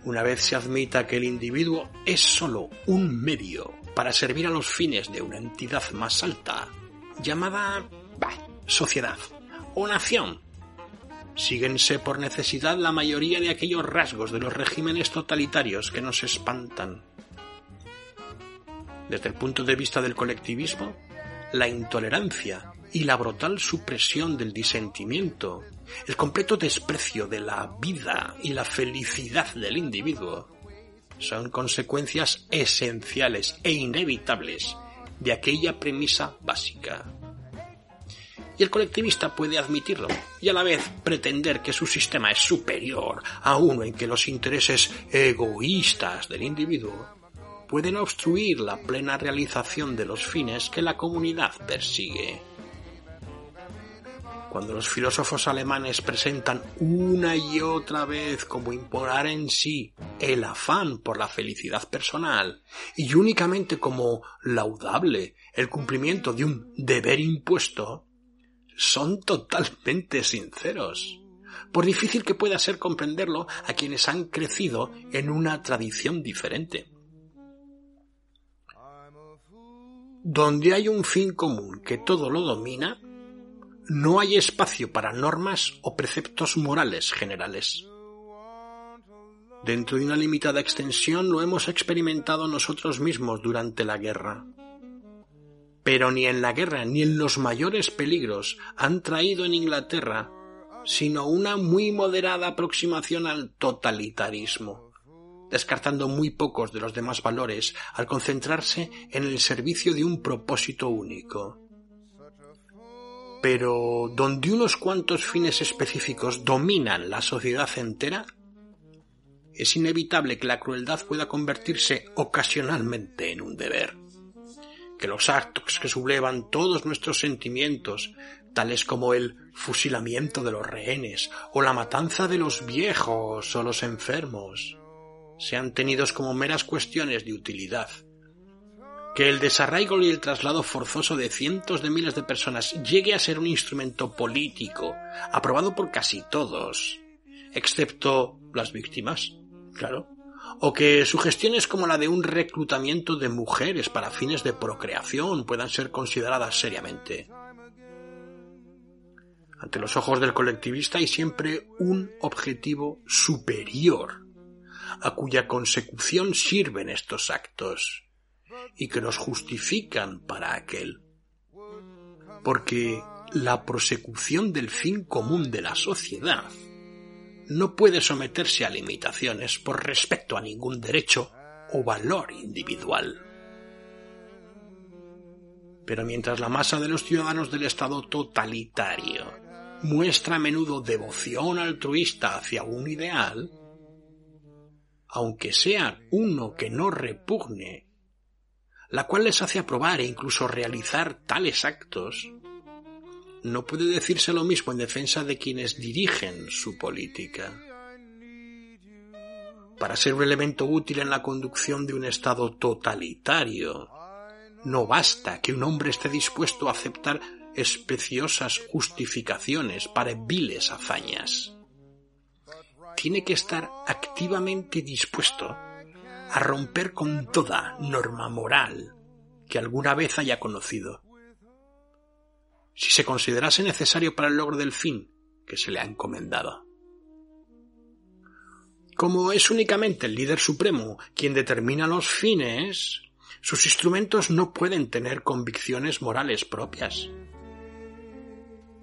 Una vez se admita que el individuo es sólo un medio para servir a los fines de una entidad más alta, llamada sociedad o nación. Síguense por necesidad la mayoría de aquellos rasgos de los regímenes totalitarios que nos espantan. Desde el punto de vista del colectivismo, la intolerancia y la brutal supresión del disentimiento, el completo desprecio de la vida y la felicidad del individuo, son consecuencias esenciales e inevitables de aquella premisa básica. Y el colectivista puede admitirlo y a la vez pretender que su sistema es superior a uno en que los intereses egoístas del individuo pueden obstruir la plena realización de los fines que la comunidad persigue. Cuando los filósofos alemanes presentan una y otra vez como imponer en sí el afán por la felicidad personal y únicamente como laudable el cumplimiento de un deber impuesto, son totalmente sinceros, por difícil que pueda ser comprenderlo a quienes han crecido en una tradición diferente. Donde hay un fin común que todo lo domina, no hay espacio para normas o preceptos morales generales. Dentro de una limitada extensión lo hemos experimentado nosotros mismos durante la guerra pero ni en la guerra ni en los mayores peligros han traído en Inglaterra sino una muy moderada aproximación al totalitarismo, descartando muy pocos de los demás valores al concentrarse en el servicio de un propósito único. Pero donde unos cuantos fines específicos dominan la sociedad entera, es inevitable que la crueldad pueda convertirse ocasionalmente en un deber que los actos que sublevan todos nuestros sentimientos, tales como el fusilamiento de los rehenes o la matanza de los viejos o los enfermos, sean tenidos como meras cuestiones de utilidad. Que el desarraigo y el traslado forzoso de cientos de miles de personas llegue a ser un instrumento político, aprobado por casi todos, excepto las víctimas, claro, o que sugestiones como la de un reclutamiento de mujeres para fines de procreación puedan ser consideradas seriamente. Ante los ojos del colectivista hay siempre un objetivo superior, a cuya consecución sirven estos actos, y que los justifican para aquel. Porque la prosecución del fin común de la sociedad no puede someterse a limitaciones por respecto a ningún derecho o valor individual. Pero mientras la masa de los ciudadanos del Estado totalitario muestra a menudo devoción altruista hacia un ideal, aunque sea uno que no repugne, la cual les hace aprobar e incluso realizar tales actos, no puede decirse lo mismo en defensa de quienes dirigen su política. Para ser un elemento útil en la conducción de un Estado totalitario, no basta que un hombre esté dispuesto a aceptar especiosas justificaciones para viles hazañas. Tiene que estar activamente dispuesto a romper con toda norma moral que alguna vez haya conocido si se considerase necesario para el logro del fin que se le ha encomendado. Como es únicamente el líder supremo quien determina los fines, sus instrumentos no pueden tener convicciones morales propias.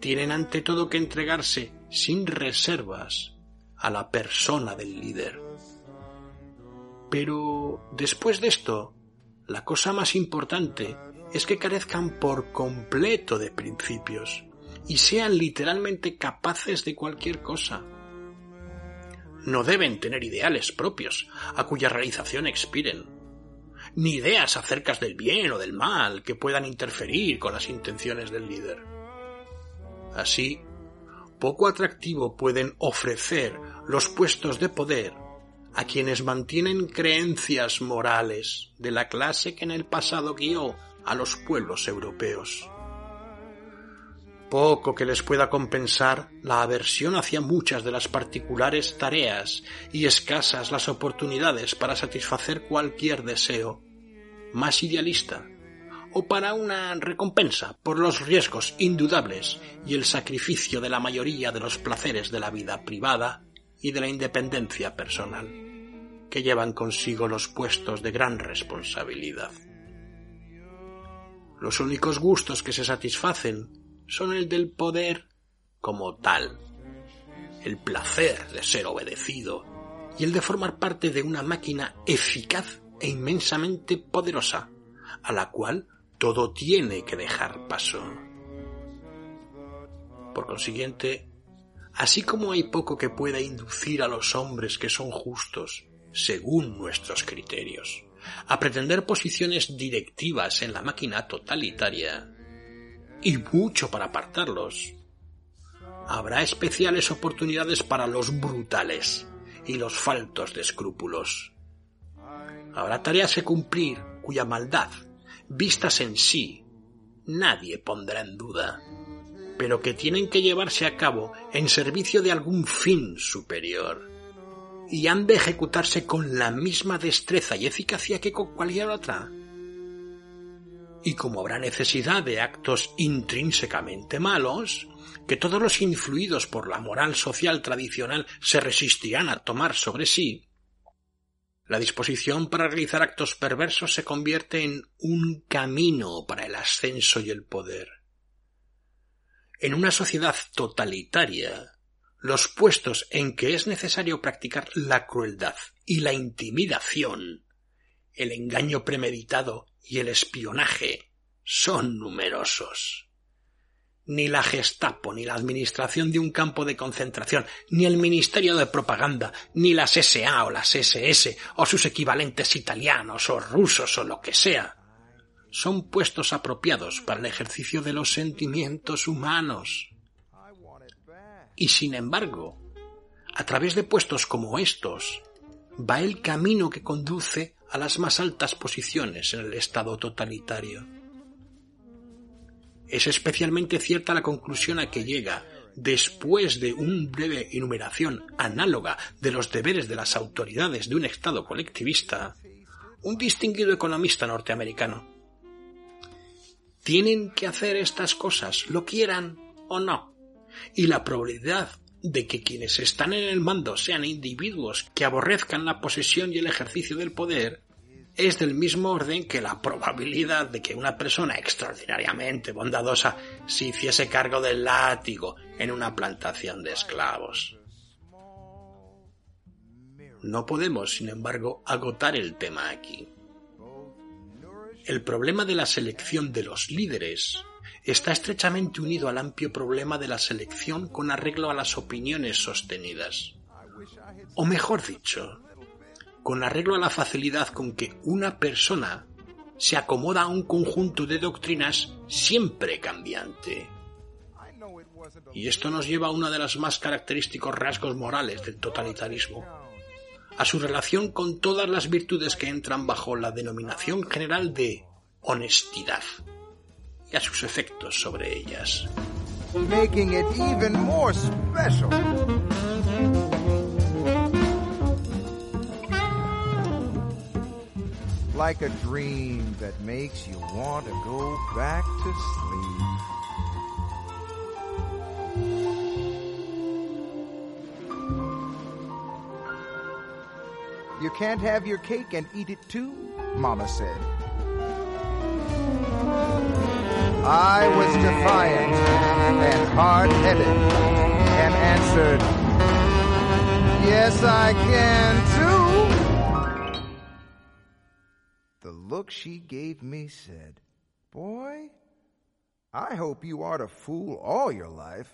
Tienen ante todo que entregarse sin reservas a la persona del líder. Pero después de esto, la cosa más importante es que carezcan por completo de principios y sean literalmente capaces de cualquier cosa. No deben tener ideales propios a cuya realización expiren, ni ideas acerca del bien o del mal que puedan interferir con las intenciones del líder. Así, poco atractivo pueden ofrecer los puestos de poder a quienes mantienen creencias morales de la clase que en el pasado guió a los pueblos europeos. Poco que les pueda compensar la aversión hacia muchas de las particulares tareas y escasas las oportunidades para satisfacer cualquier deseo más idealista o para una recompensa por los riesgos indudables y el sacrificio de la mayoría de los placeres de la vida privada y de la independencia personal, que llevan consigo los puestos de gran responsabilidad. Los únicos gustos que se satisfacen son el del poder como tal, el placer de ser obedecido y el de formar parte de una máquina eficaz e inmensamente poderosa, a la cual todo tiene que dejar paso. Por consiguiente, así como hay poco que pueda inducir a los hombres que son justos, según nuestros criterios, a pretender posiciones directivas en la máquina totalitaria, y mucho para apartarlos. Habrá especiales oportunidades para los brutales y los faltos de escrúpulos. Habrá tareas que cumplir cuya maldad, vistas en sí, nadie pondrá en duda, pero que tienen que llevarse a cabo en servicio de algún fin superior y han de ejecutarse con la misma destreza y eficacia que con cualquier otra. Y como habrá necesidad de actos intrínsecamente malos, que todos los influidos por la moral social tradicional se resistirán a tomar sobre sí, la disposición para realizar actos perversos se convierte en un camino para el ascenso y el poder. En una sociedad totalitaria, los puestos en que es necesario practicar la crueldad y la intimidación, el engaño premeditado y el espionaje son numerosos. Ni la Gestapo, ni la administración de un campo de concentración, ni el Ministerio de Propaganda, ni las SA o las SS, o sus equivalentes italianos o rusos o lo que sea, son puestos apropiados para el ejercicio de los sentimientos humanos. Y sin embargo, a través de puestos como estos, va el camino que conduce a las más altas posiciones en el Estado totalitario. Es especialmente cierta la conclusión a que llega después de una breve enumeración análoga de los deberes de las autoridades de un Estado colectivista, un distinguido economista norteamericano. Tienen que hacer estas cosas, lo quieran o no y la probabilidad de que quienes están en el mando sean individuos que aborrezcan la posesión y el ejercicio del poder es del mismo orden que la probabilidad de que una persona extraordinariamente bondadosa se hiciese cargo del látigo en una plantación de esclavos. No podemos, sin embargo, agotar el tema aquí. El problema de la selección de los líderes está estrechamente unido al amplio problema de la selección con arreglo a las opiniones sostenidas. O mejor dicho, con arreglo a la facilidad con que una persona se acomoda a un conjunto de doctrinas siempre cambiante. Y esto nos lleva a uno de los más característicos rasgos morales del totalitarismo, a su relación con todas las virtudes que entran bajo la denominación general de honestidad y a sus efectos sobre ellas. Like a dream that makes you want to go back to sleep. You can't have your cake and eat it too, Mama said. I was defiant and hard-headed and answered, yes, I can The look she gave me said, boy, I hope you are to fool all your life.